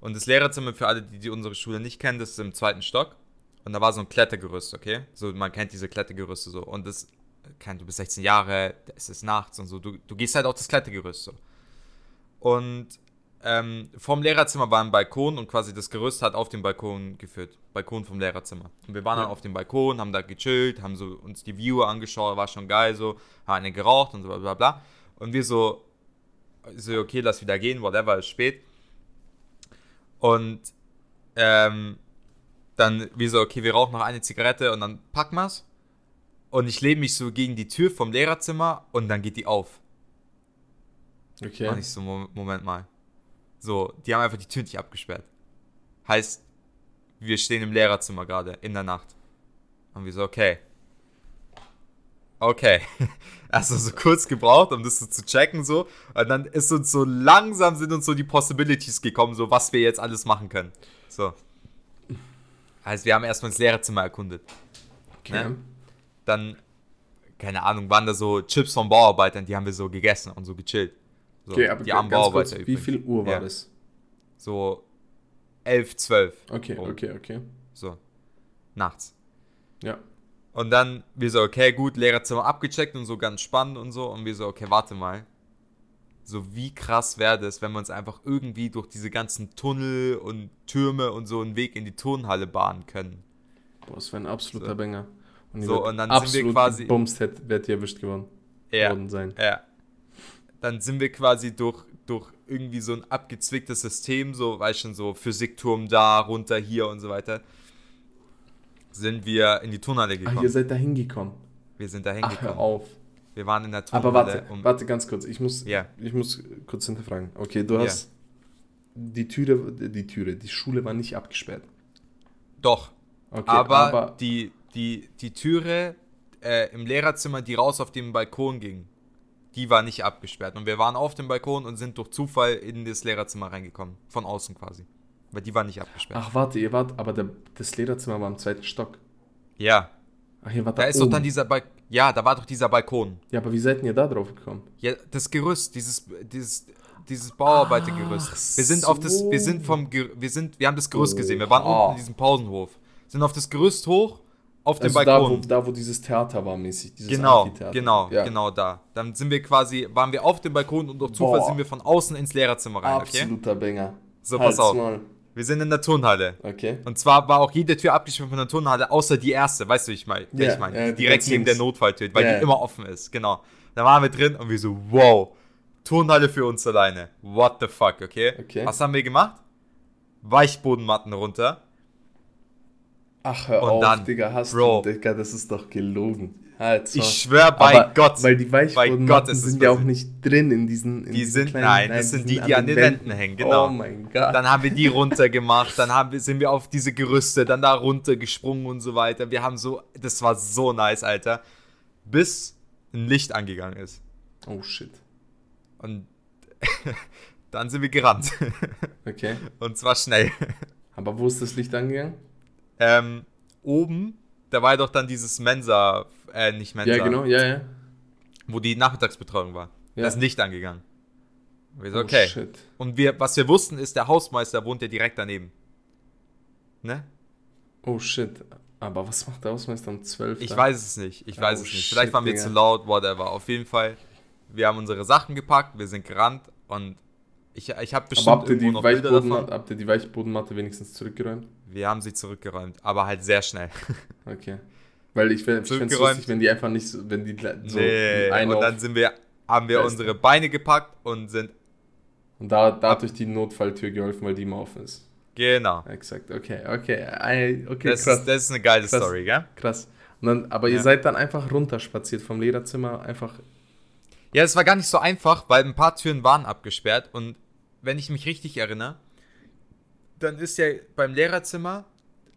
Und das Lehrerzimmer für alle, die, die unsere Schule nicht kennen, das ist im zweiten Stock. Und da war so ein Klettergerüst, okay? So, man kennt diese Klettergerüste so. Und das, kennt, du bist 16 Jahre, es ist nachts und so. Du, du gehst halt auf das Klettergerüst so. Und ähm, vom Lehrerzimmer war ein Balkon und quasi das Gerüst hat auf den Balkon geführt. Balkon vom Lehrerzimmer. Und wir waren ja. dann auf dem Balkon, haben da gechillt, haben so uns die Viewer angeschaut, war schon geil, so, haben eine geraucht und so bla bla bla. Und wir so, so okay, lass wieder gehen, whatever, ist spät. Und ähm, dann wir so, okay, wir rauchen noch eine Zigarette und dann packen wir's. Und ich lehne mich so gegen die Tür vom Lehrerzimmer und dann geht die auf. Okay. Und ich so, Moment mal. So, die haben einfach die Tür nicht abgesperrt. Heißt, wir stehen im Lehrerzimmer gerade in der Nacht. Und wir so, okay. Okay. Also so kurz gebraucht, um das so zu checken, so. Und dann ist uns so langsam sind uns so die Possibilities gekommen, so was wir jetzt alles machen können. So. Heißt, wir haben erstmal das Lehrerzimmer erkundet. Okay. Ne? Dann, keine Ahnung, waren da so Chips von Bauarbeitern, die haben wir so gegessen und so gechillt. So, okay, aber die armen Bauarbeiter kurz, Wie viel Uhr war ja. das? So 11, 12. Okay, Uhr. okay, okay. So. Nachts. Ja. Und dann wir so, okay, gut, Lehrerzimmer abgecheckt und so ganz spannend und so. Und wir so, okay, warte mal. So, wie krass wäre das, wenn wir uns einfach irgendwie durch diese ganzen Tunnel und Türme und so einen Weg in die Turnhalle bahnen können. Boah, das wäre ein absoluter so. Banger. Und so, und dann sind wir quasi. Bums hätte werd ihr erwischt geworden. Ja. Worden sein. Ja dann sind wir quasi durch, durch irgendwie so ein abgezwicktes System, so, weißt schon, so Physikturm da, runter hier und so weiter, sind wir in die Turnhalle gekommen. Ach, ihr seid da hingekommen. Wir sind da hingekommen. Hör auf. Wir waren in der Turnhalle. Aber warte, um warte ganz kurz. Ich muss, yeah. ich muss kurz hinterfragen. Okay, du hast yeah. die Türe, die Türe, die Schule war nicht abgesperrt. Doch. Okay, aber, aber die, die, die Türe äh, im Lehrerzimmer, die raus auf den Balkon ging, die war nicht abgesperrt. Und wir waren auf dem Balkon und sind durch Zufall in das Lehrerzimmer reingekommen. Von außen quasi. Weil die war nicht abgesperrt. Ach, warte, ihr wart, aber der, das Lehrerzimmer war im zweiten Stock. Ja. Ach, hier war da, da ist oben. doch dann dieser Balkon. Ja, da war doch dieser Balkon. Ja, aber wie seid ihr da drauf gekommen? Ja, das Gerüst, dieses, dieses, dieses Bauarbeitergerüst. wir sind so. auf das, wir sind vom, wir sind, wir haben das Gerüst oh. gesehen. Wir waren oh. unten in diesem Pausenhof. Sind auf das Gerüst hoch auf also dem Balkon. Da wo, da, wo dieses Theater war, mäßig. genau, genau, ja. genau da. Dann sind wir quasi, waren wir auf dem Balkon und durch Zufall Boah. sind wir von außen ins Lehrerzimmer rein, okay? Absoluter Banger. So, Halt's pass auf. Mal. Wir sind in der Turnhalle. Okay. Und zwar war auch jede Tür abgeschlossen von der Turnhalle, außer die erste, weißt du, ich meine, yeah, ich meine, yeah, direkt neben der Notfalltür, weil yeah. die immer offen ist, genau. Da waren wir drin und wir so, wow, Turnhalle für uns alleine. What the fuck, okay? okay. Was haben wir gemacht? Weichbodenmatten runter Ach, hör und auf, dann, Digga, hast Bro, du, Digga, das ist doch gelogen. Halt, so. Ich schwör bei Aber, Gott. Weil die Weichbodenmatten sind ja auch nicht drin in diesen. In die diesen sind, kleinen, nein, das sind die, die an den Wänden, Wänden hängen, genau. Oh mein Gott. Dann haben wir die runtergemacht, dann haben wir, sind wir auf diese Gerüste, dann da runtergesprungen und so weiter. Wir haben so, das war so nice, Alter. Bis ein Licht angegangen ist. Oh shit. Und dann sind wir gerannt. Okay. Und zwar schnell. Aber wo ist das Licht angegangen? Ähm, oben, da war ja doch dann dieses Mensa, äh, nicht Mensa. Ja, genau, ja, ja. Wo die Nachmittagsbetreuung war. Ja. Da ist nicht angegangen. Und wir so, oh, okay. Oh, shit. Und wir, was wir wussten, ist, der Hausmeister wohnt ja direkt daneben. Ne? Oh shit. Aber was macht der Hausmeister um 12? Ich weiß es nicht. Ich weiß oh, es nicht. Vielleicht waren wir Digga. zu laut, whatever. Auf jeden Fall, wir haben unsere Sachen gepackt, wir sind gerannt und ich, ich habe bestimmt Aber habt ihr, die noch Bilder davon. habt ihr die Weichbodenmatte wenigstens zurückgeräumt? Wir haben sie zurückgeräumt, aber halt sehr schnell. Okay. Weil ich, ich fände es lustig, wenn die einfach nicht so, wenn die so nee, und dann sind wir, haben wir unsere Beine gepackt und sind und da, da hat euch die Notfalltür geholfen, weil die immer offen ist. Genau. Exakt, okay, okay. okay das, krass. Ist, das ist eine geile krass. Story, gell? Krass. Dann, aber ja. ihr seid dann einfach runterspaziert vom Lehrerzimmer, einfach. Ja, es war gar nicht so einfach, weil ein paar Türen waren abgesperrt und wenn ich mich richtig erinnere, dann ist ja beim Lehrerzimmer,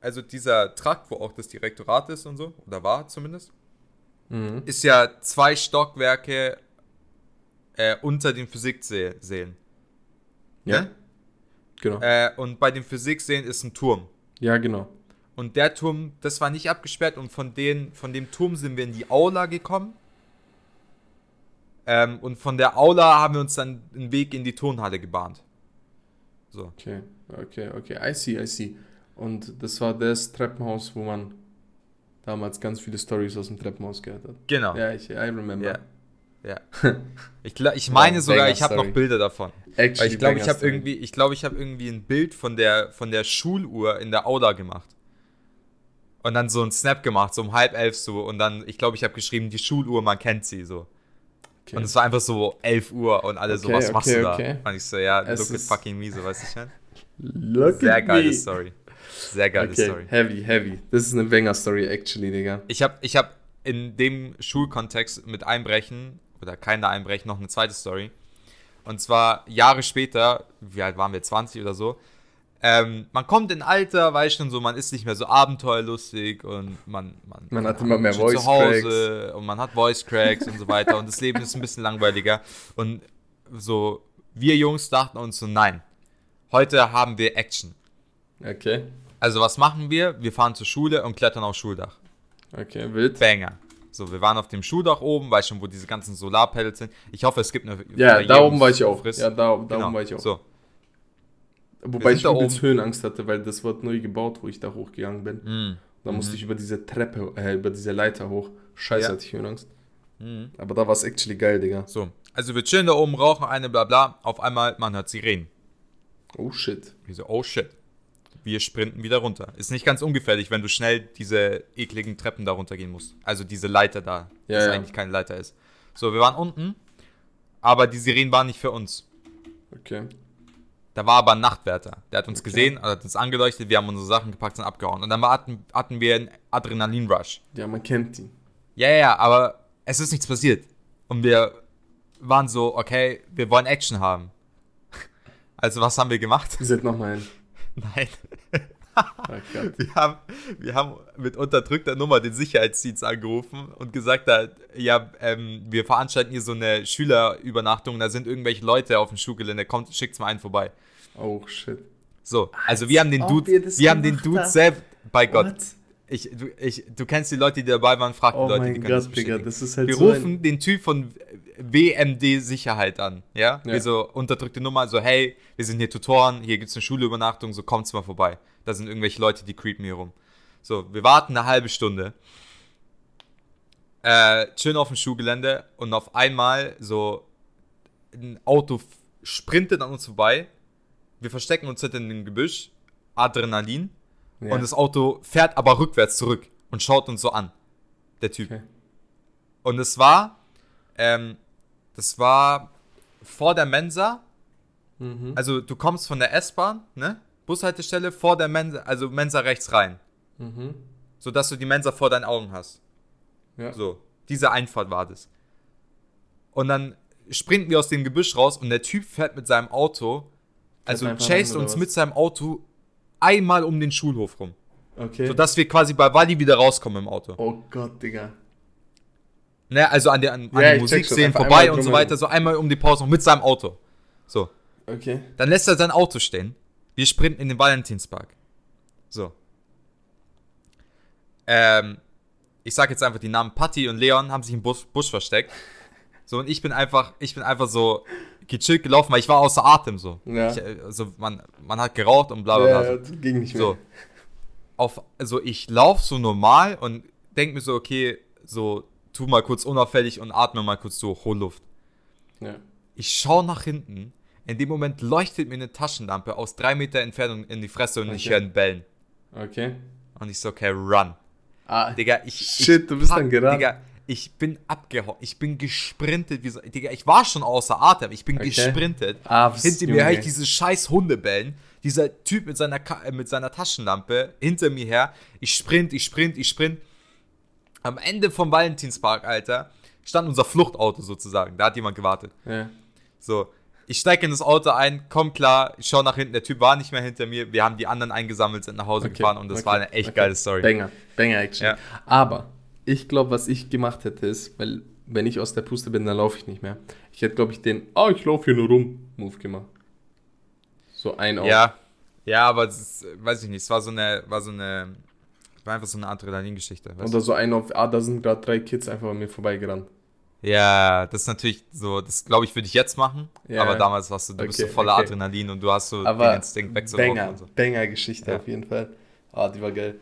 also dieser Trakt, wo auch das Direktorat ist und so, oder war zumindest, mhm. ist ja zwei Stockwerke äh, unter den Physiksälen. Ja. Ne? Genau. Äh, und bei den Physiksälen ist ein Turm. Ja, genau. Und der Turm, das war nicht abgesperrt und von, den, von dem Turm sind wir in die Aula gekommen. Ähm, und von der Aula haben wir uns dann einen Weg in die Turnhalle gebahnt. So. Okay. Okay, okay, I see, I see. Und das war das Treppenhaus, wo man damals ganz viele Stories aus dem Treppenhaus gehört hat. Genau. Ja, ich I remember. Ja. ja. ich, ich meine sogar, ich habe noch Bilder davon. Actually Weil ich glaube, ich habe irgendwie, ich glaube, ich habe irgendwie ein Bild von der, von der Schuluhr in der Auda gemacht. Und dann so ein Snap gemacht, so um halb elf so. Und dann, ich glaube, ich habe geschrieben, die Schuluhr, man kennt sie so. Okay. Und es war einfach so 11 Uhr und alle okay, so, was okay, machst du da? Und ich so, ja, es look at fucking me, so weißt du schon. Look Sehr geile me. Story. Sehr geile Story. Heavy, heavy. Das ist eine Banger-Story, actually, Digga. Ich habe ich hab in dem Schulkontext mit Einbrechen, oder keiner Einbrechen, noch eine zweite Story. Und zwar Jahre später, wie alt waren wir, 20 oder so, ähm, man kommt in Alter, weißt schon so, man ist nicht mehr so abenteuerlustig und man, man, man hat immer mehr Voice zu Hause Cracks. und man hat Voice Cracks und so weiter und das Leben ist ein bisschen langweiliger. Und so, wir Jungs dachten uns so, nein, heute haben wir Action. Okay. Also was machen wir? Wir fahren zur Schule und klettern aufs Schuldach. Okay, wild. Banger. So, wir waren auf dem Schuldach oben, weißt schon, wo diese ganzen Solarpanels sind. Ich hoffe, es gibt eine. Ja, da oben war ich auch. Friss. Ja, da, da genau. oben war ich auch. So. Wobei ich übelst Höhenangst hatte, weil das wird neu gebaut, wo ich da hochgegangen bin. Mm. Da musste mm. ich über diese Treppe, äh, über diese Leiter hoch. Scheiße, ja. hatte ich Höhenangst. Mm. Aber da war es actually geil, Digga. So, also wir chillen da oben, rauchen eine, bla bla. Auf einmal, man hört Sirenen. Oh shit. Wir so, oh shit. Wir sprinten wieder runter. Ist nicht ganz ungefährlich, wenn du schnell diese ekligen Treppen da runtergehen musst. Also diese Leiter da, ja, das ja. eigentlich keine Leiter ist. So, wir waren unten, aber die Sirenen waren nicht für uns. Okay. Da war aber ein Nachtwärter. Der hat uns okay. gesehen, hat uns angeleuchtet, wir haben unsere Sachen gepackt und abgehauen. Und dann hatten, hatten wir einen Adrenalin-Rush. Ja, man kennt ihn. Ja, ja, aber es ist nichts passiert. Und wir waren so, okay, wir wollen Action haben. Also was haben wir gemacht? Wir sind nochmal hin. Nein. Oh wir, haben, wir haben mit unterdrückter Nummer den Sicherheitsdienst angerufen und gesagt, ja, ähm, wir veranstalten hier so eine Schülerübernachtung, da sind irgendwelche Leute auf dem Schulgelände, kommt, schickt's mal einen vorbei. Oh shit. So, also wir haben den Dude, wir, wir haben den Dude selbst, bei Gott. What? Ich, du, ich, du kennst die Leute, die dabei waren, frag die oh Leute, die können Gott, das Digga, das ist halt Wir so rufen den Typ von WMD Sicherheit an, ja? ja? Wir so unterdrückte Nummer, so hey, wir sind hier Tutoren, hier gibt es eine Schulübernachtung, so kommt's mal vorbei. Da sind irgendwelche Leute, die creepen hier rum. So, wir warten eine halbe Stunde, äh, chillen auf dem Schulgelände und auf einmal so ein Auto sprintet an uns vorbei. Wir verstecken uns hinter dem Gebüsch, Adrenalin ja. und das Auto fährt aber rückwärts zurück und schaut uns so an, der Typ. Okay. Und es war, ähm, das war vor der Mensa. Mhm. Also du kommst von der S-Bahn, ne? Bushaltestelle vor der Mensa, also Mensa rechts rein. Mhm. Sodass du die Mensa vor deinen Augen hast. Ja. So, diese Einfahrt war das. Und dann sprinten wir aus dem Gebüsch raus und der Typ fährt mit seinem Auto, also chased uns mit seinem Auto einmal um den Schulhof rum. Okay. Sodass wir quasi bei Wally wieder rauskommen im Auto. Oh Gott, Digga. Ne, also an der an, ja, an Musikszenen vorbei und so weiter, so einmal um die Pause noch mit seinem Auto. So. Okay. Dann lässt er sein Auto stehen. Wir sprinten in den Valentinspark. So. Ähm, ich sag jetzt einfach die Namen Patty und Leon haben sich im Busch, Busch versteckt. So, und ich bin einfach, ich bin einfach so gechillt gelaufen, weil ich war außer Atem so. Ja. Ich, also man, man hat geraucht und bla bla bla. Ja, so. ging nicht mehr. So. Auf, also ich laufe so normal und denk mir so, okay, so tu mal kurz unauffällig und atme mal kurz so, hol Luft. Ja. Ich schaue nach hinten. In dem Moment leuchtet mir eine Taschenlampe aus drei Meter Entfernung in die Fresse und okay. ich höre einen Bellen. Okay. Und ich so, okay, run. Ah, Digga, ich. Shit, ich du bist pack, dann gerannt. Digga, ich bin abgehauen. Ich bin gesprintet. Wie so, Digga, ich war schon außer Atem. Ich bin okay. gesprintet. Ah, Hinter mir höre ich diese scheiß Hunde bellen. Dieser Typ mit seiner, äh, mit seiner Taschenlampe hinter mir her. Ich sprint, ich sprint, ich sprint. Am Ende vom Valentinspark, Alter, stand unser Fluchtauto sozusagen. Da hat jemand gewartet. Ja. So, ich steige in das Auto ein, komm klar, ich schaue nach hinten, der Typ war nicht mehr hinter mir. Wir haben die anderen eingesammelt, sind nach Hause okay. gefahren und das okay. war eine echt okay. geile Story. Banger, Banger Action. Ja. Aber ich glaube, was ich gemacht hätte, ist, weil wenn ich aus der Puste bin, dann laufe ich nicht mehr. Ich hätte, glaube ich, den, ah, oh, ich laufe hier nur rum, Move gemacht. So ein Auge. Ja, ja, aber das, weiß ich nicht, es war so eine, war so eine war einfach so eine Adrenalin-Geschichte. Oder so ein auf, ah, da sind gerade drei Kids einfach an mir vorbeigerannt. Ja, das ist natürlich so, das glaube ich, würde ich jetzt machen. Ja. Aber damals warst du, du okay, bist so voller okay. Adrenalin und du hast so aber den Instinkt wegzulaufen. Banger, so. Banger-Geschichte ja. auf jeden Fall. Ah, die war geil.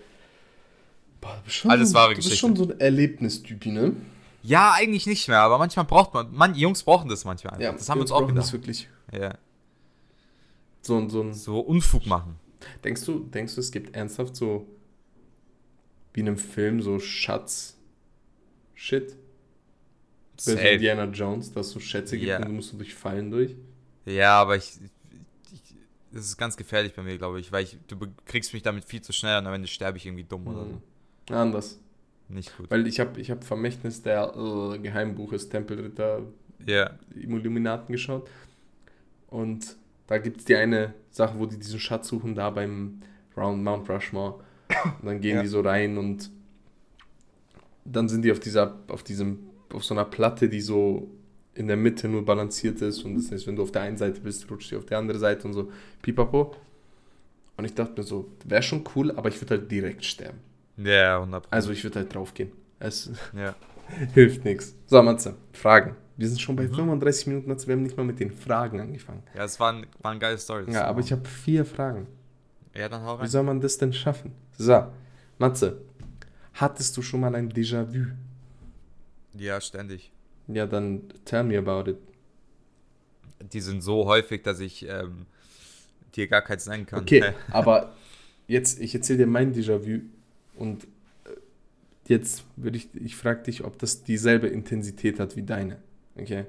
Boah, Alles wahre Geschichte. Du bist schon so ein Erlebnistypi, ne? Ja, eigentlich nicht mehr, aber manchmal braucht man, man Jungs brauchen das manchmal. Ja, das haben wir uns auch gedacht. Das wirklich. Ja. so, so, ein, so Unfug machen. Denkst du, denkst du, es gibt ernsthaft so wie in einem Film so Schatz Shit? So Indiana Jones, dass es so Schätze gibt ja. und du musst durch Fallen durch? Ja, aber ich, ich, das ist ganz gefährlich bei mir, glaube ich, weil ich, du kriegst mich damit viel zu schnell und am Ende sterbe ich irgendwie dumm mhm. oder so. Anders. Nicht gut. Weil ich habe ich hab Vermächtnis der äh, Geheimbuches Tempelritter yeah. Illuminaten geschaut und da gibt es die eine Sache, wo die diesen Schatz suchen, da beim Round Mount Rushmore. Und dann gehen ja. die so rein und dann sind die auf dieser, auf diesem, auf so einer Platte, die so in der Mitte nur balanciert ist. Und das heißt, wenn du auf der einen Seite bist, rutscht die auf die andere Seite und so. Pipapo. Und ich dachte mir so, wäre schon cool, aber ich würde halt direkt sterben. Ja, 100%. Also ich würde halt draufgehen. Es ja. hilft nichts. So, Matze, Fragen. Wir sind schon bei mhm. 35 Minuten, also wir haben nicht mal mit den Fragen angefangen. Ja, es waren, waren geile Stories. Ja, aber ich habe vier Fragen. Ja, dann hau rein. Wie soll man das denn schaffen? So, Matze, hattest du schon mal ein Déjà-vu? Ja, ständig. Ja, dann tell me about it. Die sind so häufig, dass ich ähm, dir gar keins nennen kann. Okay, aber jetzt, ich erzähle dir mein Déjà-vu und äh, jetzt würde ich, ich frage dich, ob das dieselbe Intensität hat wie deine. Okay?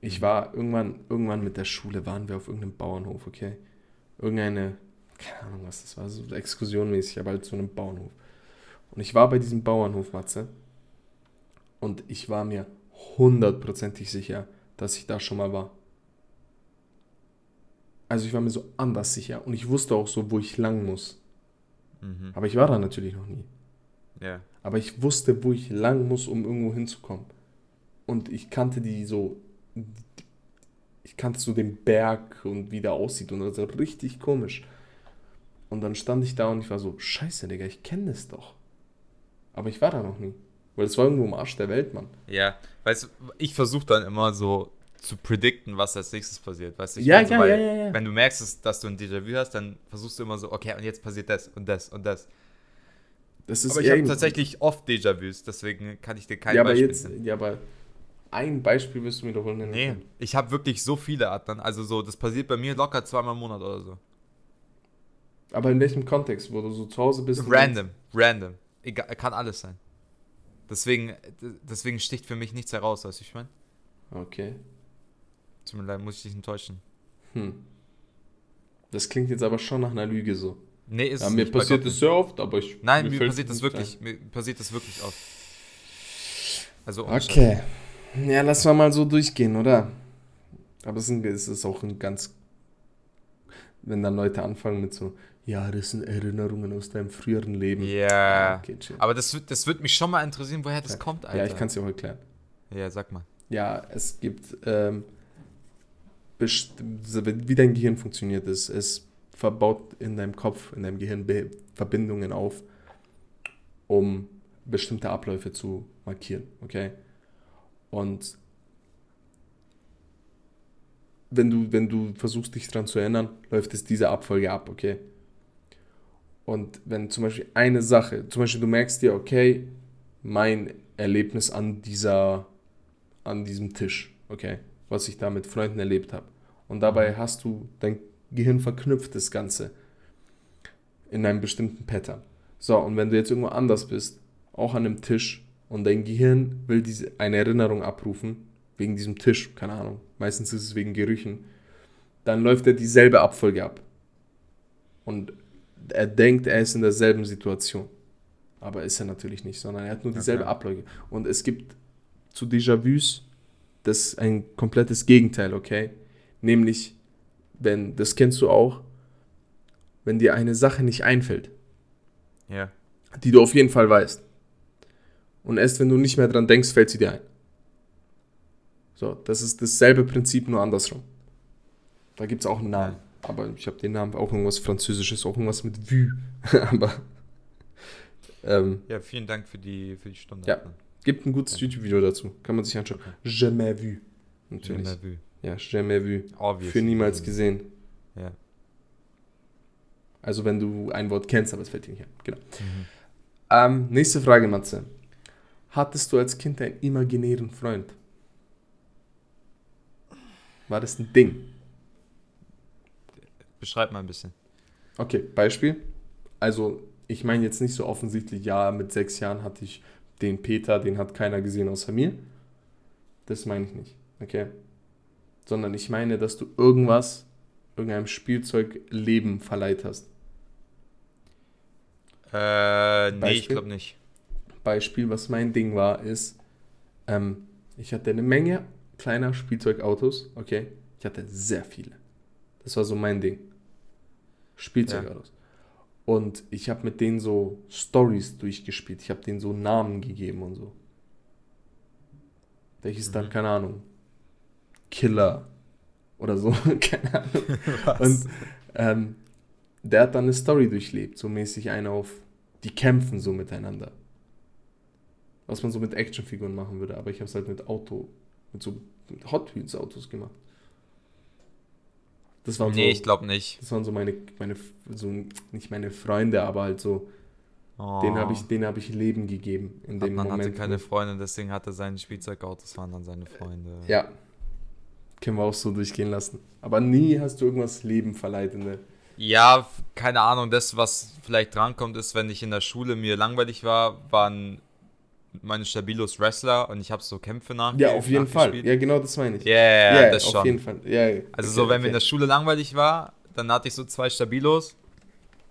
Ich war irgendwann, irgendwann mit der Schule, waren wir auf irgendeinem Bauernhof, okay? Irgendeine, keine Ahnung, was das war, so exkursionmäßig, aber halt so einem Bauernhof. Und ich war bei diesem Bauernhof, Matze, und ich war mir hundertprozentig sicher, dass ich da schon mal war. Also ich war mir so anders sicher und ich wusste auch so, wo ich lang muss. Mhm. Aber ich war da natürlich noch nie. Ja. Aber ich wusste, wo ich lang muss, um irgendwo hinzukommen und ich kannte die so, ich kannte so den Berg und wie der aussieht und das war richtig komisch. Und dann stand ich da und ich war so, scheiße, Digga, ich kenne das doch. Aber ich war da noch nie. Weil es war irgendwo im Arsch der Welt, Mann. Ja, weißt du, ich versuche dann immer so zu predikten, was als nächstes passiert. Weißt du, ja, ja, so, ja, ja, ja, Wenn du merkst, dass du ein Déjà-vu hast, dann versuchst du immer so, okay, und jetzt passiert das und das und das. das ist aber ich habe tatsächlich oft Déjà-vus, deswegen kann ich dir kein ja, Beispiel aber jetzt, Ja, aber ein Beispiel wirst du mir doch wohl nennen. Nee, ich habe wirklich so viele Arten. Also so, das passiert bei mir locker zweimal im Monat oder so. Aber in welchem Kontext, wo du so zu Hause bist? Random, random. Egal, kann alles sein. Deswegen, deswegen sticht für mich nichts heraus, weißt du, ich meine? Okay. Tut mir leid, muss ich dich enttäuschen. Hm. Das klingt jetzt aber schon nach einer Lüge so. Nee, ist ja, mir passiert das sehr oft, aber ich. Nein, mir, mir passiert das wirklich. Ein. Mir passiert das wirklich oft. Also okay. Ja, lass mal mal so durchgehen, oder? Aber es ist auch ein ganz. Wenn dann Leute anfangen mit so, ja, das sind Erinnerungen aus deinem früheren Leben. Ja. Okay, aber das, das würde mich schon mal interessieren, woher das ja. kommt, Alter. Ja, ich kann es dir auch erklären. Ja, sag mal. Ja, es gibt, ähm, wie dein Gehirn funktioniert. Es, es verbaut in deinem Kopf, in deinem Gehirn Verbindungen auf, um bestimmte Abläufe zu markieren, okay? Und wenn du, wenn du versuchst, dich daran zu erinnern, läuft es diese Abfolge ab, okay? Und wenn zum Beispiel eine Sache, zum Beispiel du merkst dir, okay, mein Erlebnis an dieser, an diesem Tisch, okay, was ich da mit Freunden erlebt habe. Und dabei mhm. hast du, dein Gehirn verknüpft das Ganze in einem bestimmten Pattern. So, und wenn du jetzt irgendwo anders bist, auch an einem Tisch, und dein Gehirn will diese, eine Erinnerung abrufen, wegen diesem Tisch, keine Ahnung, meistens ist es wegen Gerüchen, dann läuft er dieselbe Abfolge ab. Und er denkt, er ist in derselben Situation. Aber ist er natürlich nicht, sondern er hat nur dieselbe okay. Abfolge. Und es gibt zu Déjà-vus das ein komplettes Gegenteil, okay? Nämlich, wenn, das kennst du auch, wenn dir eine Sache nicht einfällt, ja. die du auf jeden Fall weißt, und erst wenn du nicht mehr dran denkst, fällt sie dir ein. So, das ist dasselbe Prinzip, nur andersrum. Da gibt es auch einen Namen. Aber ich habe den Namen auch irgendwas Französisches, auch irgendwas mit Vue. Aber. Ähm, ja, vielen Dank für die, für die Stunde. Ja, gibt ein gutes okay. YouTube-Video dazu. Kann man sich anschauen. Okay. Jamais vu. Natürlich. Jamais vu. Ja, jamais vu. Obviously. Für niemals gesehen. Ja. Also, wenn du ein Wort kennst, aber es fällt dir nicht ein. Genau. Mhm. Ähm, nächste Frage, Matze. Hattest du als Kind einen imaginären Freund? War das ein Ding? Beschreib mal ein bisschen. Okay, Beispiel. Also, ich meine jetzt nicht so offensichtlich, ja, mit sechs Jahren hatte ich den Peter, den hat keiner gesehen außer mir. Das meine ich nicht, okay? Sondern ich meine, dass du irgendwas, irgendeinem Spielzeug Leben verleiht hast. Äh, nee, ich glaube nicht. Beispiel, was mein Ding war, ist, ähm, ich hatte eine Menge kleiner Spielzeugautos, okay? Ich hatte sehr viele. Das war so mein Ding. Spielzeugautos. Ja. Und ich habe mit denen so Stories durchgespielt. Ich habe denen so Namen gegeben und so. Welches mhm. dann, keine Ahnung, Killer oder so, keine Ahnung. Was? Und ähm, der hat dann eine Story durchlebt, so mäßig eine auf, die kämpfen so miteinander. Was man so mit Actionfiguren machen würde, aber ich habe es halt mit Auto, mit so Hot Wheels Autos gemacht. Das waren nee, so, ich glaube nicht. Das waren so meine, meine, so nicht meine Freunde, aber halt so, oh. den habe ich, hab ich Leben gegeben in dem man Moment. hatte keine Freunde, deswegen hatte seine Spielzeugautos waren dann seine Freunde. Ja, können wir auch so durchgehen lassen. Aber nie hast du irgendwas Leben verleiht in der ja, keine Ahnung. Das, was vielleicht drankommt, ist, wenn ich in der Schule mir langweilig war, waren meine Stabilos Wrestler und ich habe so Kämpfe nach. Ja, auf jeden Fall. Ja, genau das meine ich. Ja, yeah, yeah, das auf schon. jeden Fall. Yeah, also okay, so, wenn okay. mir in der Schule langweilig war, dann hatte ich so zwei Stabilos.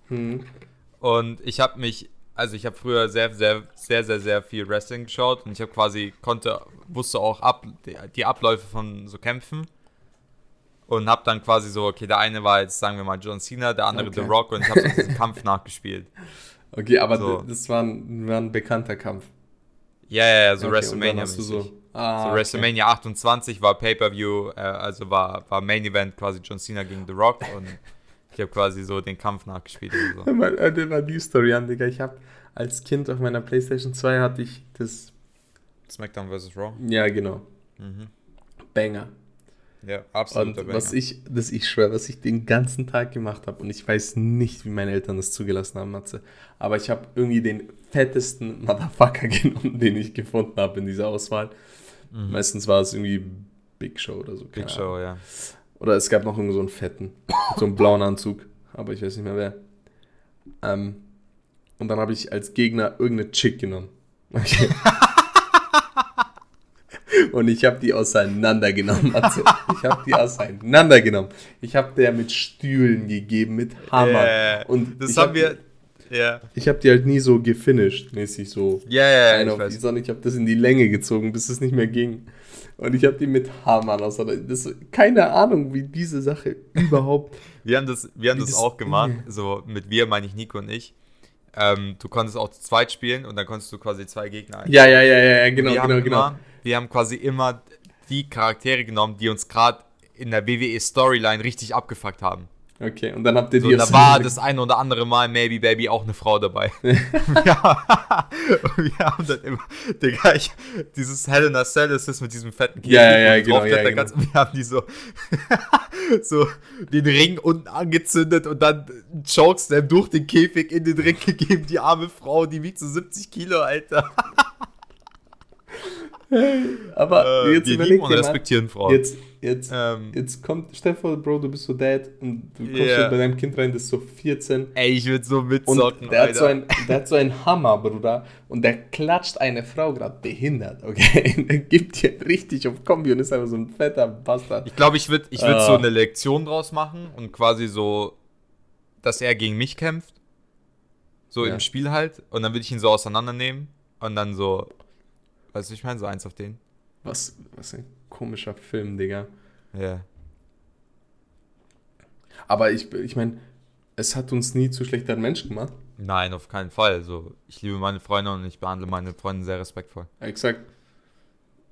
Hm. Und ich habe mich, also ich habe früher sehr, sehr, sehr, sehr, sehr viel Wrestling geschaut und ich habe quasi, konnte, wusste auch ab, die, die Abläufe von so Kämpfen und habe dann quasi so, okay, der eine war jetzt, sagen wir mal, John Cena, der andere okay. The Rock und ich habe so diesen Kampf nachgespielt. Okay, aber so. das war ein, war ein bekannter Kampf. Ja, ja, ja, so okay, WrestleMania. So, ah, so WrestleMania 28 war Pay-Per-View, äh, also war, war Main Event quasi John Cena gegen The Rock und ich habe quasi so den Kampf nachgespielt. Und so. Mal, äh, war die Story an, Digga. Ich habe als Kind auf meiner Playstation 2 hatte ich das. SmackDown vs. Raw? Ja, genau. Mhm. Banger. Ja, absolut. Und was ich, das ich schwöre, was ich den ganzen Tag gemacht habe, und ich weiß nicht, wie meine Eltern das zugelassen haben, Matze, aber ich habe irgendwie den fettesten Motherfucker genommen, den ich gefunden habe in dieser Auswahl. Mhm. Meistens war es irgendwie Big Show oder so. Big Show, ja. Oder es gab noch irgendwie so einen fetten, so einen blauen Anzug, aber ich weiß nicht mehr wer. Ähm, und dann habe ich als Gegner irgendeine Chick genommen. Okay. Und ich habe die auseinandergenommen. Also, ich habe die auseinandergenommen. Ich habe der mit Stühlen gegeben, mit Hammer. Yeah. Und das haben hab wir. Ja. Ich habe die halt nie so gefinisht, mäßig so. Ja, ja, ja. Ich sondern ich habe das in die Länge gezogen, bis es nicht mehr ging. Und ich habe die mit Hammern auseinandergenommen. Keine Ahnung, wie diese Sache überhaupt. Wir haben das, wir haben das, das auch gemacht. So mit wir meine ich Nico und ich. Ähm, du konntest auch zu zweit spielen und dann konntest du quasi zwei Gegner. Ja, ja, ja, ja, genau, genau, genau. Immer, wir haben quasi immer die Charaktere genommen, die uns gerade in der WWE Storyline richtig abgefuckt haben. Okay, und dann habt ihr so, die. Da war das eine oder andere Mal Maybe Baby auch eine Frau dabei. ja. wir haben dann immer, Digga, ich, dieses Helena Cell ist das mit diesem fetten Käfig. Ja, ja, genau, ja, genau. Ganz, wir haben die so, so den Ring unten angezündet und dann Chokeslam durch den Käfig in den Ring gegeben. Die arme Frau, die wiegt so 70 Kilo, Alter. Aber äh, jetzt wir überleg dir respektieren Frauen. Jetzt, jetzt, ähm, jetzt kommt, stell vor, Bro, du bist so Dad und du kommst yeah. bei deinem Kind rein, das ist so 14. Ey, ich würde so mitzocken, und der Alter. Hat so ein, der hat so einen Hammer, Bruder, und der klatscht eine Frau gerade behindert, okay? der gibt dir richtig auf Kombi und ist einfach so ein fetter Bastard. Ich glaube, ich würde ich würd uh. so eine Lektion draus machen und quasi so, dass er gegen mich kämpft. So ja. im Spiel halt. Und dann würde ich ihn so auseinandernehmen und dann so Weißt du, ich meine, so eins auf den. Was, was ein komischer Film, Digga. Ja. Aber ich, ich meine, es hat uns nie zu schlechteren Menschen gemacht. Nein, auf keinen Fall. Also, ich liebe meine Freunde und ich behandle meine Freunde sehr respektvoll. Exakt.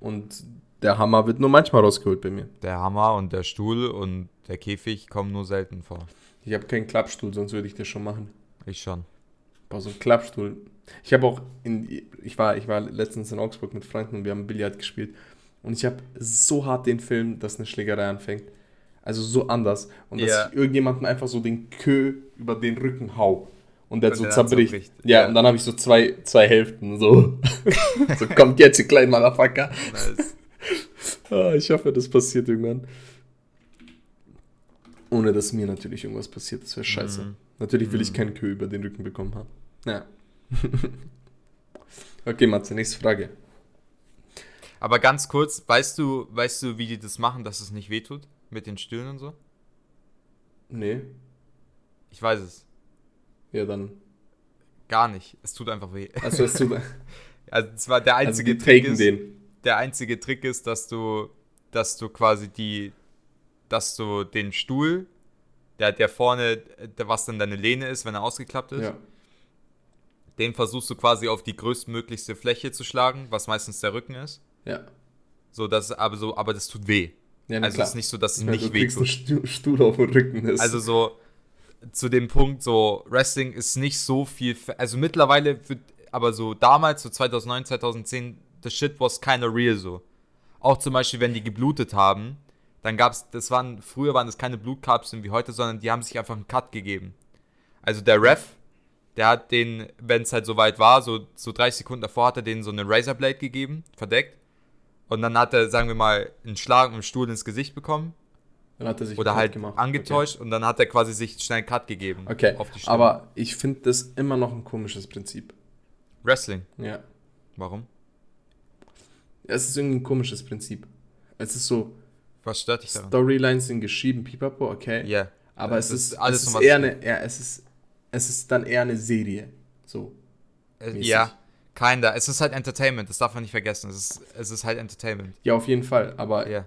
Und der Hammer wird nur manchmal rausgeholt bei mir. Der Hammer und der Stuhl und der Käfig kommen nur selten vor. Ich habe keinen Klappstuhl, sonst würde ich das schon machen. Ich schon. Boah, so ein Klappstuhl. Ich habe auch, in, ich, war, ich war letztens in Augsburg mit Freunden und wir haben Billard gespielt. Und ich habe so hart den Film, dass eine Schlägerei anfängt. Also so anders. Und dass ich irgendjemanden einfach so den Kö über den Rücken hau. Und der und so der zerbricht. zerbricht. Ja, ja, und dann habe ich so zwei, zwei Hälften. So, so kommt jetzt, ihr kleinen Motherfucker. Nice. ah, ich hoffe, das passiert irgendwann. Ohne dass mir natürlich irgendwas passiert, das wäre scheiße. Mhm. Natürlich will ich mhm. keinen Kö über den Rücken bekommen haben. Ja. okay, Matze, nächste Frage. Aber ganz kurz, weißt du, weißt du, wie die das machen, dass es nicht wehtut? Mit den Stühlen und so? Nee. Ich weiß es. Ja, dann. Gar nicht. Es tut einfach weh. Also es tut. also es war der also einzige also Trick. Ist, den. Der einzige Trick ist, dass du, dass du quasi die, dass du den Stuhl, der, der vorne, der, was dann deine Lehne ist, wenn er ausgeklappt ist, ja. Den versuchst du quasi auf die größtmöglichste Fläche zu schlagen, was meistens der Rücken ist. Ja. So, das aber so, aber das tut weh. Ja, also es ist nicht so, dass es ja, nicht weh tut. Stuhl auf dem Rücken ist. Also so zu dem Punkt, so Wrestling ist nicht so viel. Also mittlerweile wird, aber so damals, so 2009, 2010, the shit was kinda real so. Auch zum Beispiel, wenn die geblutet haben, dann gab's, das waren, früher waren das keine Blutkapseln wie heute, sondern die haben sich einfach einen Cut gegeben. Also der Ref, der hat den, wenn es halt so weit war, so, so 30 Sekunden davor hat er denen so eine Razorblade gegeben, verdeckt. Und dann hat er, sagen wir mal, einen Schlag mit dem Stuhl ins Gesicht bekommen. Dann hat er sich Oder halt gemacht. angetäuscht okay. und dann hat er quasi sich schnell einen Cut gegeben. Okay. Aber ich finde das immer noch ein komisches Prinzip. Wrestling? Ja. Warum? Es ist irgendwie ein komisches Prinzip. Es ist so. Was stört dich daran? Storylines sind geschrieben, pipapo, okay. Ja. Yeah. Aber es ist, ist, alles es ist eher eine, ja, es ist, es ist dann eher eine Serie. So. Äh, ja. Kinda. Es ist halt Entertainment, das darf man nicht vergessen. Es ist, es ist halt Entertainment. Ja, auf jeden Fall, aber. Ja.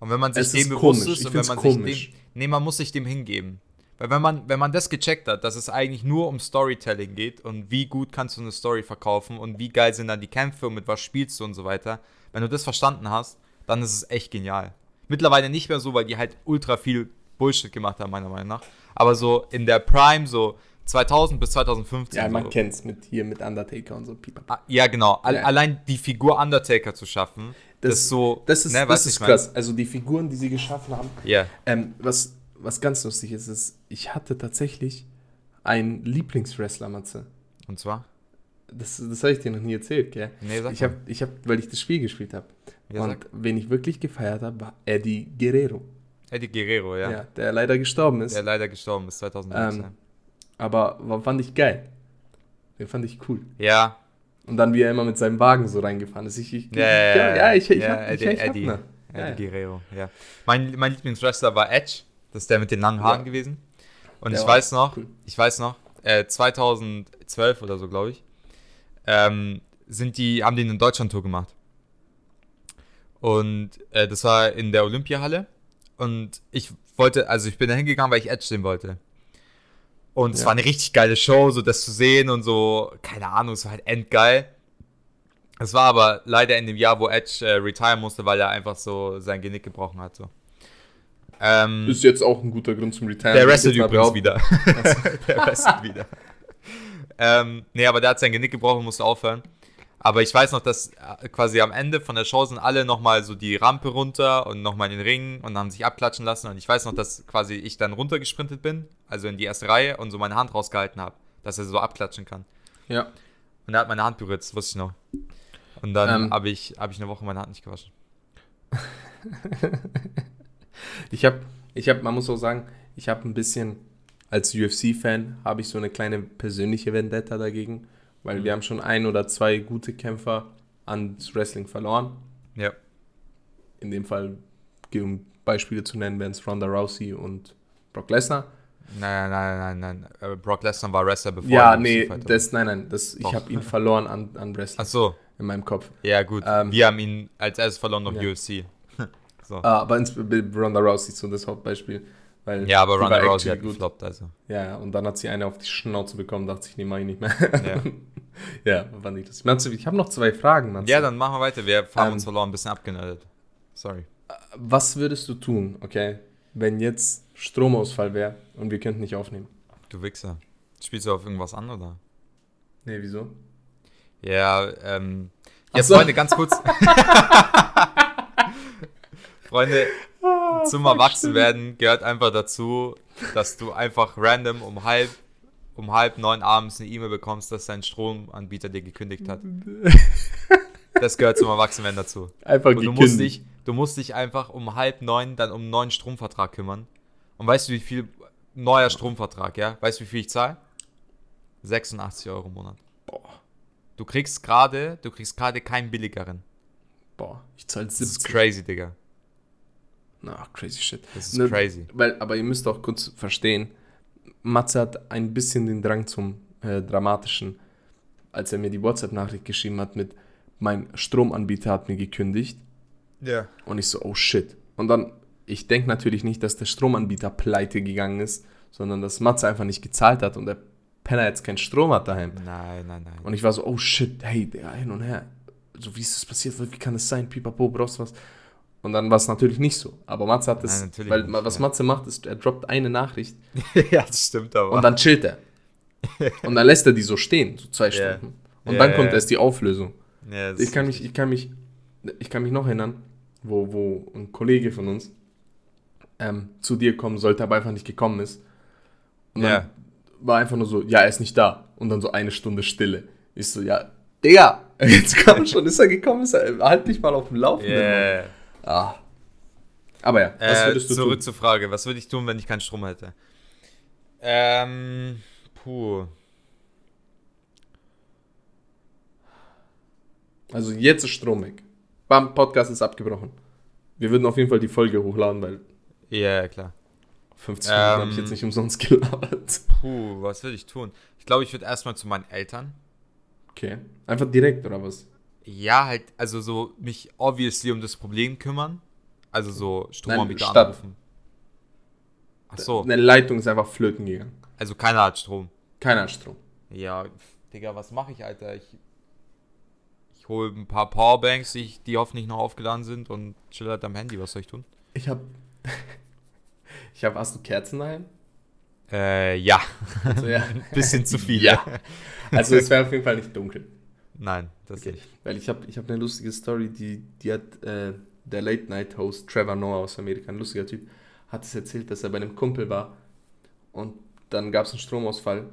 Und wenn man sich dem bewusst komisch. ist und wenn man komisch. sich dem. Nee, man muss sich dem hingeben. Weil wenn man, wenn man das gecheckt hat, dass es eigentlich nur um Storytelling geht und wie gut kannst du eine Story verkaufen und wie geil sind dann die Kämpfe und mit was spielst du und so weiter, wenn du das verstanden hast, dann ist es echt genial. Mittlerweile nicht mehr so, weil die halt ultra viel Bullshit gemacht haben, meiner Meinung nach. Aber so in der Prime, so 2000 bis 2015. Ja, man so. kennt's mit hier mit Undertaker und so. Ah, ja, genau. Ja. Allein die Figur Undertaker zu schaffen, das, das ist so. Das ist, ne, das ist krass. Also die Figuren, die sie geschaffen haben. Ja. Yeah. Ähm, was, was ganz lustig ist, ist, ich hatte tatsächlich einen Lieblingswrestler, Matze. Und zwar? Das, das habe ich dir noch nie erzählt, gell? Nee, sag ich habe, ich hab, weil ich das Spiel gespielt habe. Ja, und sag. wen ich wirklich gefeiert habe, war Eddie Guerrero. Eddie Guerrero, ja. Ja, der leider gestorben ist. Der leider gestorben ist, 2019. Ähm, aber fand ich geil. Den fand ich cool. Ja. Und dann, wie er immer mit seinem Wagen so reingefahren ist. Ich, ich, ja, ja, ja, ich, ich, ja, hab, ich, Eddie, ich hab Eddie, Eddie Guerrero, ja. Mein, mein Lieblingswrestler war Edge. Das ist der mit den langen Haaren ja. gewesen. Und der ich weiß noch, cool. ich weiß noch, äh, 2012 oder so, glaube ich, ähm, sind die, haben die eine Deutschland-Tour gemacht. Und äh, das war in der Olympiahalle. Und ich wollte, also ich bin da hingegangen, weil ich Edge sehen wollte. Und es war eine richtig geile Show, so das zu sehen und so, keine Ahnung, es war halt endgeil. Es war aber leider in dem Jahr, wo Edge äh, retire musste, weil er einfach so sein Genick gebrochen hat. So. Ähm, ist jetzt auch ein guter Grund zum Retire. Der wrestelt übrigens wieder. der wrestelt wieder. ähm, nee, aber der hat sein Genick gebrochen und musste aufhören. Aber ich weiß noch, dass äh, quasi am Ende von der Show sind alle nochmal so die Rampe runter und nochmal in den Ring und haben sich abklatschen lassen. Und ich weiß noch, dass quasi ich dann runtergesprintet bin, also in die erste Reihe und so meine Hand rausgehalten habe, dass er so abklatschen kann. Ja. Und er hat meine Hand berührt, das wusste ich noch. Und dann ähm, habe ich, hab ich eine Woche meine Hand nicht gewaschen. ich habe, ich hab, man muss auch sagen, ich habe ein bisschen, als UFC-Fan, habe ich so eine kleine persönliche Vendetta dagegen weil mhm. wir haben schon ein oder zwei gute Kämpfer ans Wrestling verloren. Ja. In dem Fall, um Beispiele zu nennen, wären es Ronda Rousey und Brock Lesnar. Nein, nein, nein, nein. Äh, Brock Lesnar war Wrestler bevor Ja, nee, das, nein, nein. Das, ich habe ihn verloren an, an Wrestling. Ach so. In meinem Kopf. Ja, gut. Ähm, wir haben ihn als erstes verloren auf ja. UFC. so. Ah, aber Ronda Rousey so das Hauptbeispiel. Weil ja, aber Ronda Rousey hat gefloppt, also. Ja, und dann hat sie eine auf die Schnauze bekommen, dachte ich, nee, mach ich nicht mehr. Ja, ja fand ich das. Manze, ich habe noch zwei Fragen, Manze. Ja, dann machen wir weiter. Wir haben ähm, uns verloren, ein bisschen abgenördet. Sorry. Was würdest du tun, okay, wenn jetzt Stromausfall wäre und wir könnten nicht aufnehmen? Du Wichser. Spielst du auf irgendwas an, oder? Nee, wieso? Ja, ähm. Jetzt, so. Freunde, ganz kurz. Freunde, zum Erwachsenwerden gehört einfach dazu, dass du einfach random um halb, um halb neun abends eine E-Mail bekommst, dass dein Stromanbieter dir gekündigt hat. Das gehört zum Erwachsenwerden dazu. Einfach Und du musst dich, du musst dich einfach um halb neun dann um einen neuen Stromvertrag kümmern. Und weißt du, wie viel neuer Stromvertrag, ja? Weißt du, wie viel ich zahle? 86 Euro im Monat. Boah. Du kriegst gerade, du kriegst gerade keinen billigeren. Boah, ich zahle 70. Das ist crazy, Digga. Na, crazy shit. Das ist ne, crazy. Weil, aber ihr müsst auch kurz verstehen, Matze hat ein bisschen den Drang zum äh, Dramatischen, als er mir die WhatsApp-Nachricht geschrieben hat mit, mein Stromanbieter hat mir gekündigt. Ja. Yeah. Und ich so, oh shit. Und dann, ich denke natürlich nicht, dass der Stromanbieter pleite gegangen ist, sondern dass Matze einfach nicht gezahlt hat und der Penner jetzt keinen Strom hat daheim. Nein, nein, nein. Und ich war so, oh shit, hey, der hin und her. So, wie ist das passiert? Wie kann das sein? Pipapo, brauchst du was? Und dann war es natürlich nicht so. Aber Matze hat das, Nein, weil nicht, was ja. Matze macht, ist, er droppt eine Nachricht. ja, das stimmt aber. Und dann chillt er. und dann lässt er die so stehen, so zwei yeah. Stunden. Und yeah, dann kommt yeah. erst die Auflösung. ich, kann mich, ich, kann mich, ich kann mich noch erinnern, wo, wo ein Kollege von uns ähm, zu dir kommen sollte, aber einfach nicht gekommen ist. Und dann war einfach nur so, ja, er ist nicht da. Und dann so eine Stunde Stille. Ich so, ja, Digga, jetzt kam schon, ist er gekommen, ist er, halt dich mal auf dem Laufenden. Ah. Aber ja, was äh, würdest du zurück tun? zur Frage, was würde ich tun, wenn ich keinen Strom hätte? Ähm, puh. Also jetzt ist Strom weg. Bam, Podcast ist abgebrochen. Wir würden auf jeden Fall die Folge hochladen, weil. Ja, klar. 50 Minuten ähm, habe ich jetzt nicht umsonst gelabert. Puh, was würde ich tun? Ich glaube, ich würde erstmal zu meinen Eltern. Okay. Einfach direkt oder was? Ja, halt, also so mich obviously um das Problem kümmern. Also so Stromanbieter anrufen. Ach so. Eine Leitung ist einfach flöten gegangen. Also keiner hat Strom. Keiner hat Strom. Ja, Digga, was mache ich, Alter? Ich, ich hole ein paar Powerbanks, die, die hoffentlich noch aufgeladen sind und chill halt am Handy. Was soll ich tun? Ich hab. ich hab. Hast du Kerzen daheim? Äh, ja. Also, ja. Bisschen zu viel. ja. Also es wäre auf jeden Fall nicht dunkel. Nein, das okay. nicht. Weil ich habe ich hab eine lustige Story, die, die hat äh, der Late-Night-Host Trevor Noah aus Amerika, ein lustiger Typ, hat es erzählt, dass er bei einem Kumpel war und dann gab es einen Stromausfall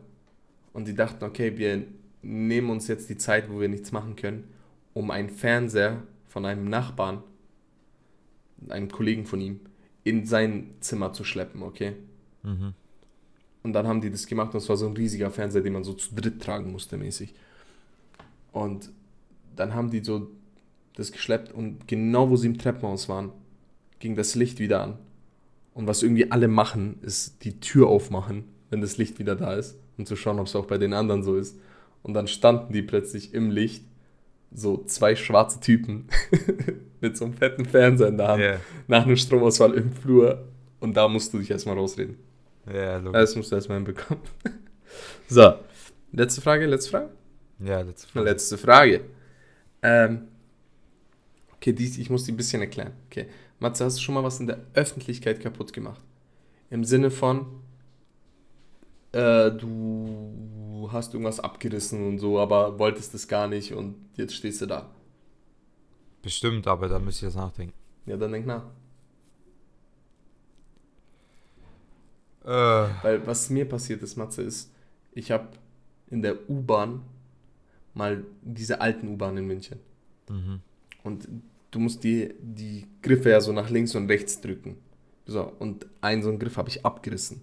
und die dachten, okay, wir nehmen uns jetzt die Zeit, wo wir nichts machen können, um einen Fernseher von einem Nachbarn, einem Kollegen von ihm, in sein Zimmer zu schleppen, okay? Mhm. Und dann haben die das gemacht und es war so ein riesiger Fernseher, den man so zu dritt tragen musste, mäßig. Und dann haben die so das geschleppt und genau wo sie im Treppenhaus waren, ging das Licht wieder an. Und was irgendwie alle machen, ist die Tür aufmachen, wenn das Licht wieder da ist und zu schauen, ob es auch bei den anderen so ist. Und dann standen die plötzlich im Licht, so zwei schwarze Typen mit so einem fetten Fernseher in der Hand, yeah. nach einem Stromausfall im Flur. Und da musst du dich erstmal rausreden. Ja, yeah, logisch. Das musst du erstmal hinbekommen. so, letzte Frage, letzte Frage? Ja, letzte Frage. Letzte Frage. Ähm, okay, die, ich muss die ein bisschen erklären. Okay, Matze, hast du schon mal was in der Öffentlichkeit kaputt gemacht? Im Sinne von, äh, du hast irgendwas abgerissen und so, aber wolltest es gar nicht und jetzt stehst du da. Bestimmt, aber da müsste ich jetzt nachdenken. Ja, dann denk nach. Äh. Weil was mir passiert ist, Matze, ist, ich habe in der U-Bahn mal diese alten U-Bahnen in München. Mhm. Und du musst die, die Griffe ja so nach links und rechts drücken. So, und einen so einen Griff habe ich abgerissen.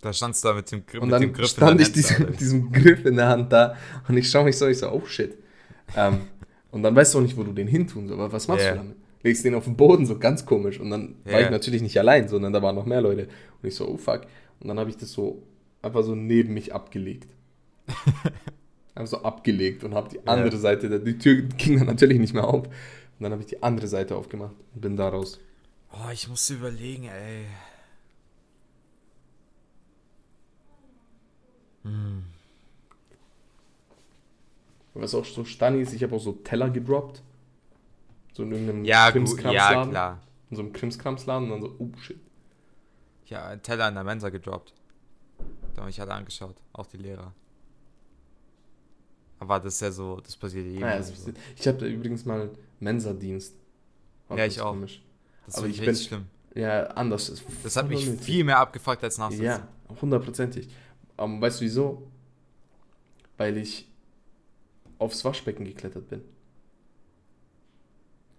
Da standst du da mit dem, Gr und mit dem Griff stand in der Hand. ich diese, diesem Griff in der Hand da und ich schaue mich so, ich so, oh shit. ähm, und dann weißt du auch nicht, wo du den hin tun sollst. Aber was machst yeah. du damit? Legst den auf den Boden, so ganz komisch. Und dann yeah. war ich natürlich nicht allein, sondern da waren noch mehr Leute. Und ich so, oh fuck. Und dann habe ich das so einfach so neben mich abgelegt. Einfach so abgelegt und habe die andere ja. Seite, die Tür ging dann natürlich nicht mehr auf. Und dann habe ich die andere Seite aufgemacht und bin da raus. Oh, ich musste überlegen, ey. Hm. Was auch so Stani ist, ich habe auch so Teller gedroppt. So in irgendeinem ja, Krimskramsladen. Ja, klar. In so einem Krimskramsladen und dann so, oh shit. Ja, Teller in der Mensa gedroppt. Da habe ich halt angeschaut, auch die Lehrer. Aber das ist ja so, das passiert ja jedem. Ja, so. Ich habe übrigens mal Mensa-Dienst. Ja, ich auch. Komisch. Das Aber ich bin schlimm. Ja, anders. Das hat mich viel mehr abgefuckt als Nachsitzen. Ja, hundertprozentig. Um, weißt du wieso? Weil ich aufs Waschbecken geklettert bin.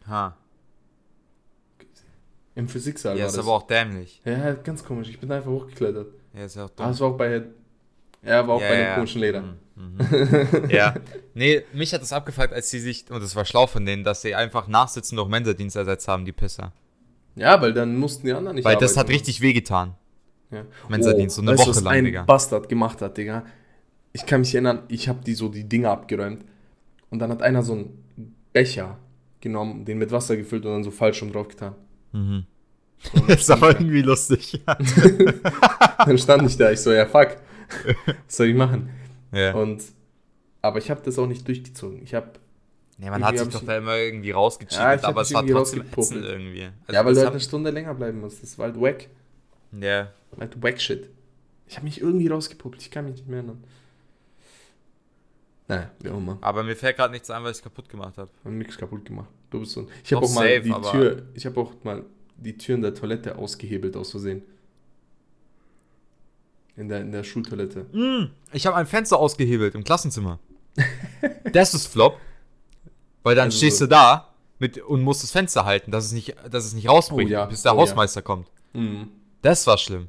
Ha. Im Physiksaal Ja, ist aber auch dämlich. Ja, ganz komisch. Ich bin einfach hochgeklettert. Ja, ist ja auch dumm. Ah, es war auch bei. Ja, war auch Ja, bei ja. komischen Leder. Mhm, ja. Nee, mich hat das abgefuckt, als sie sich, und das war schlau von denen, dass sie einfach nachsitzen durch Mensa-Dienst ersetzt haben, die Pisser. Ja, weil dann mussten die anderen nicht Weil das hat arbeiten. richtig wehgetan. Ja. Mensa-Dienst, so eine weißt du, Woche was lang, ein Digga. Bastard gemacht hat, Digga. Ich kann mich erinnern, ich habe die so die Dinger abgeräumt und dann hat einer so einen Becher genommen, den mit Wasser gefüllt und dann so falsch schon drauf getan. Mhm. Das ist aber irgendwie lustig. dann stand ich da, ich so, ja fuck, was soll ich machen? Ja. Und aber ich habe das auch nicht durchgezogen. Ich habe ja, man hat sich ich- doch da immer irgendwie Ja, rausgecheatet, ich hab aber es war trotzdem ätzend irgendwie. Also ja, weil du halt eine Stunde länger bleiben musst. Das war halt wack. Ja. Halt wack shit. Ich habe mich irgendwie rausgepuppt. Ich kann mich nicht mehr erinnern. Naja, wie auch immer. Aber mir fällt gerade nichts ein, was ich kaputt gemacht habe. Hab nichts kaputt gemacht. Du bist so ein. Ich habe auch mal safe, die aber- Tür. Ich habe auch mal die Türen der Toilette ausgehebelt aus Versehen. In der, in der Schultoilette. Mm, ich habe ein Fenster ausgehebelt im Klassenzimmer. das ist Flop. Weil dann Also stehst du da mit, und musst das Fenster halten, dass es nicht, dass es nicht rausbricht, Oh ja, bis der oh ja. Hausmeister kommt. Mhm. Das war schlimm.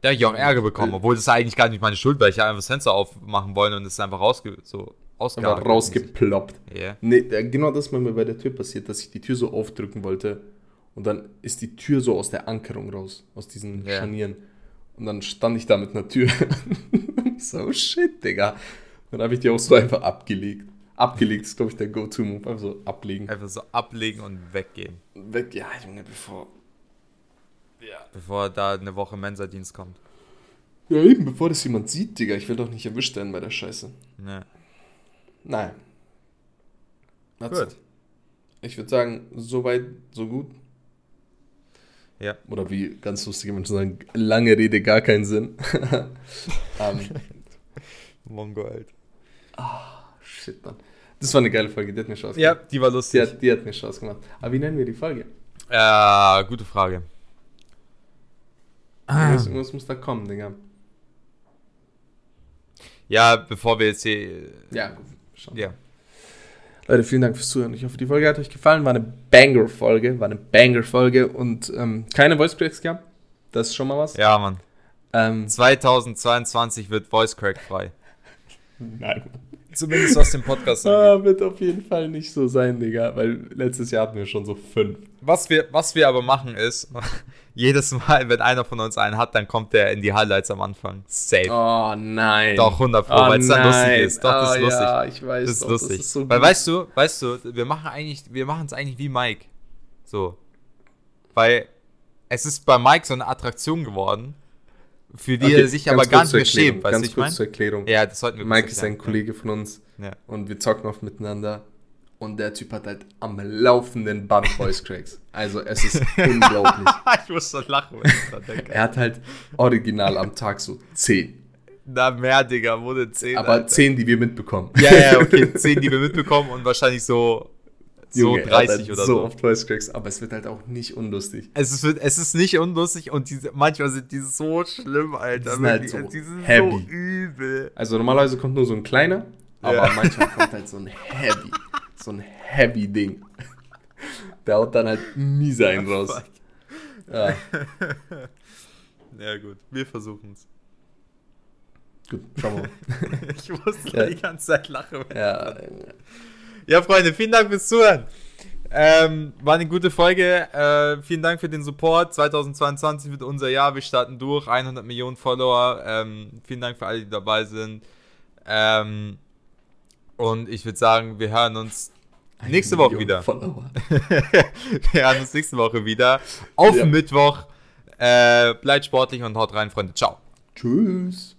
Da habe ich auch Ärger bekommen, Äh. obwohl das eigentlich gar nicht meine Schuld war. Ich habe einfach das Fenster aufmachen wollen und es ist einfach rausge so Einfach rausgeploppt. Ja. Nee, genau das ist mir bei der Tür passiert, dass ich die Tür so aufdrücken wollte. Und dann ist die Tür so aus der Ankerung raus, aus diesen Ja. Scharnieren. Und dann stand ich da mit einer Tür. so, oh shit, Digga. Dann habe ich die auch so einfach abgelegt. Abgelegt ist, glaube ich, der Go-To-Move. Einfach so ablegen. Einfach so ablegen und weggehen. Weg, ja, Junge, bevor. Ja. Bevor da eine Woche Mensa-Dienst kommt. Ja, eben, bevor das jemand sieht, Digga. Ich will doch nicht erwischt werden bei der Scheiße. Ne. Nein. Gut. Ich würde sagen, so weit, so gut. Ja. Oder wie ganz lustige Menschen sagen, lange Rede, gar keinen Sinn. ähm, Mongo, Alter. shit, Mann. Das war eine geile Folge, die hat mir Spaß Ja, gemacht. die war Die lustig. hat, die hat mir Spaß gemacht. Aber wie nennen wir die Folge? Ja, gute Frage. Ah. Irgendwas, irgendwas muss da kommen, Digga. Ja, bevor wir jetzt hier. Ja, gut. Schon. Ja. Leute, vielen Dank fürs Zuhören. Ich hoffe, die Folge hat euch gefallen. War eine Banger-Folge. War eine Banger-Folge und ähm, keine Voice Cracks gehabt. Das ist schon mal was. Ja, Mann. Ähm, 2022 wird Voice Crack frei. nein. Zumindest was den Podcast angeht. Ah, wird auf jeden Fall nicht so sein, Digga. Weil letztes Jahr hatten wir schon so fünf. Was wir, was wir aber machen ist, jedes Mal, wenn einer von uns einen hat, dann kommt der in die Highlights am Anfang. Safe. Oh nein. Doch, 100 Pro, oh, weil es dann lustig ist. Doch, das ist oh, lustig. Ja, ich weiß. Das ist doch, lustig. Das ist so Weil weißt du, weißt du, wir machen eigentlich, wir machen es eigentlich wie Mike. So. Weil es ist bei Mike so eine Attraktion geworden, für die Okay, er sich aber gar nicht mehr schämt, weißt Ganz du, ich kurz meine? zur Erklärung. Ja, das sollten wir Mike ist ein. Kollege von uns Ja. und wir zocken oft miteinander. Und der Typ hat halt am laufenden Band Voice Cracks. Also es ist unglaublich. ich muss schon lachen, wenn ich dran denke. Er hat halt original am Tag so 10. Na, mehr, Digga, denn 10? Aber 10, die wir mitbekommen. Ja, ja, okay, 10, die wir mitbekommen und wahrscheinlich so, so Junge, er hat 30 halt oder so. so. oft Voice Cracks, aber es wird halt auch nicht unlustig. Es ist, es ist nicht unlustig und diese, manchmal sind die so schlimm, Alter. Die sind halt so die sind heavy. so übel. Also normalerweise kommt nur so ein kleiner, aber Ja. manchmal kommt halt so ein Heavy. So ein Heavy-Ding. Der haut dann halt nie sein raus. Fuck. Ja, Ja, gut, wir versuchen es. gut, schauen wir mal. Ich musste Ja. die ganze Zeit lachen. Ja, Ja, Freunde, vielen Dank fürs Zuhören. Ähm, war eine gute Folge. Äh, vielen Dank für den Support. 2022 wird unser Jahr. Wir starten durch. 100 Millionen Follower. Ähm, vielen Dank für alle, die dabei sind. Ähm, und ich würde sagen, wir hören uns nächste Woche Million wieder. Follower. wir hören uns nächste Woche wieder. Auf Ja. Mittwoch. Äh, bleibt sportlich und haut rein, Freunde. Ciao. Tschüss.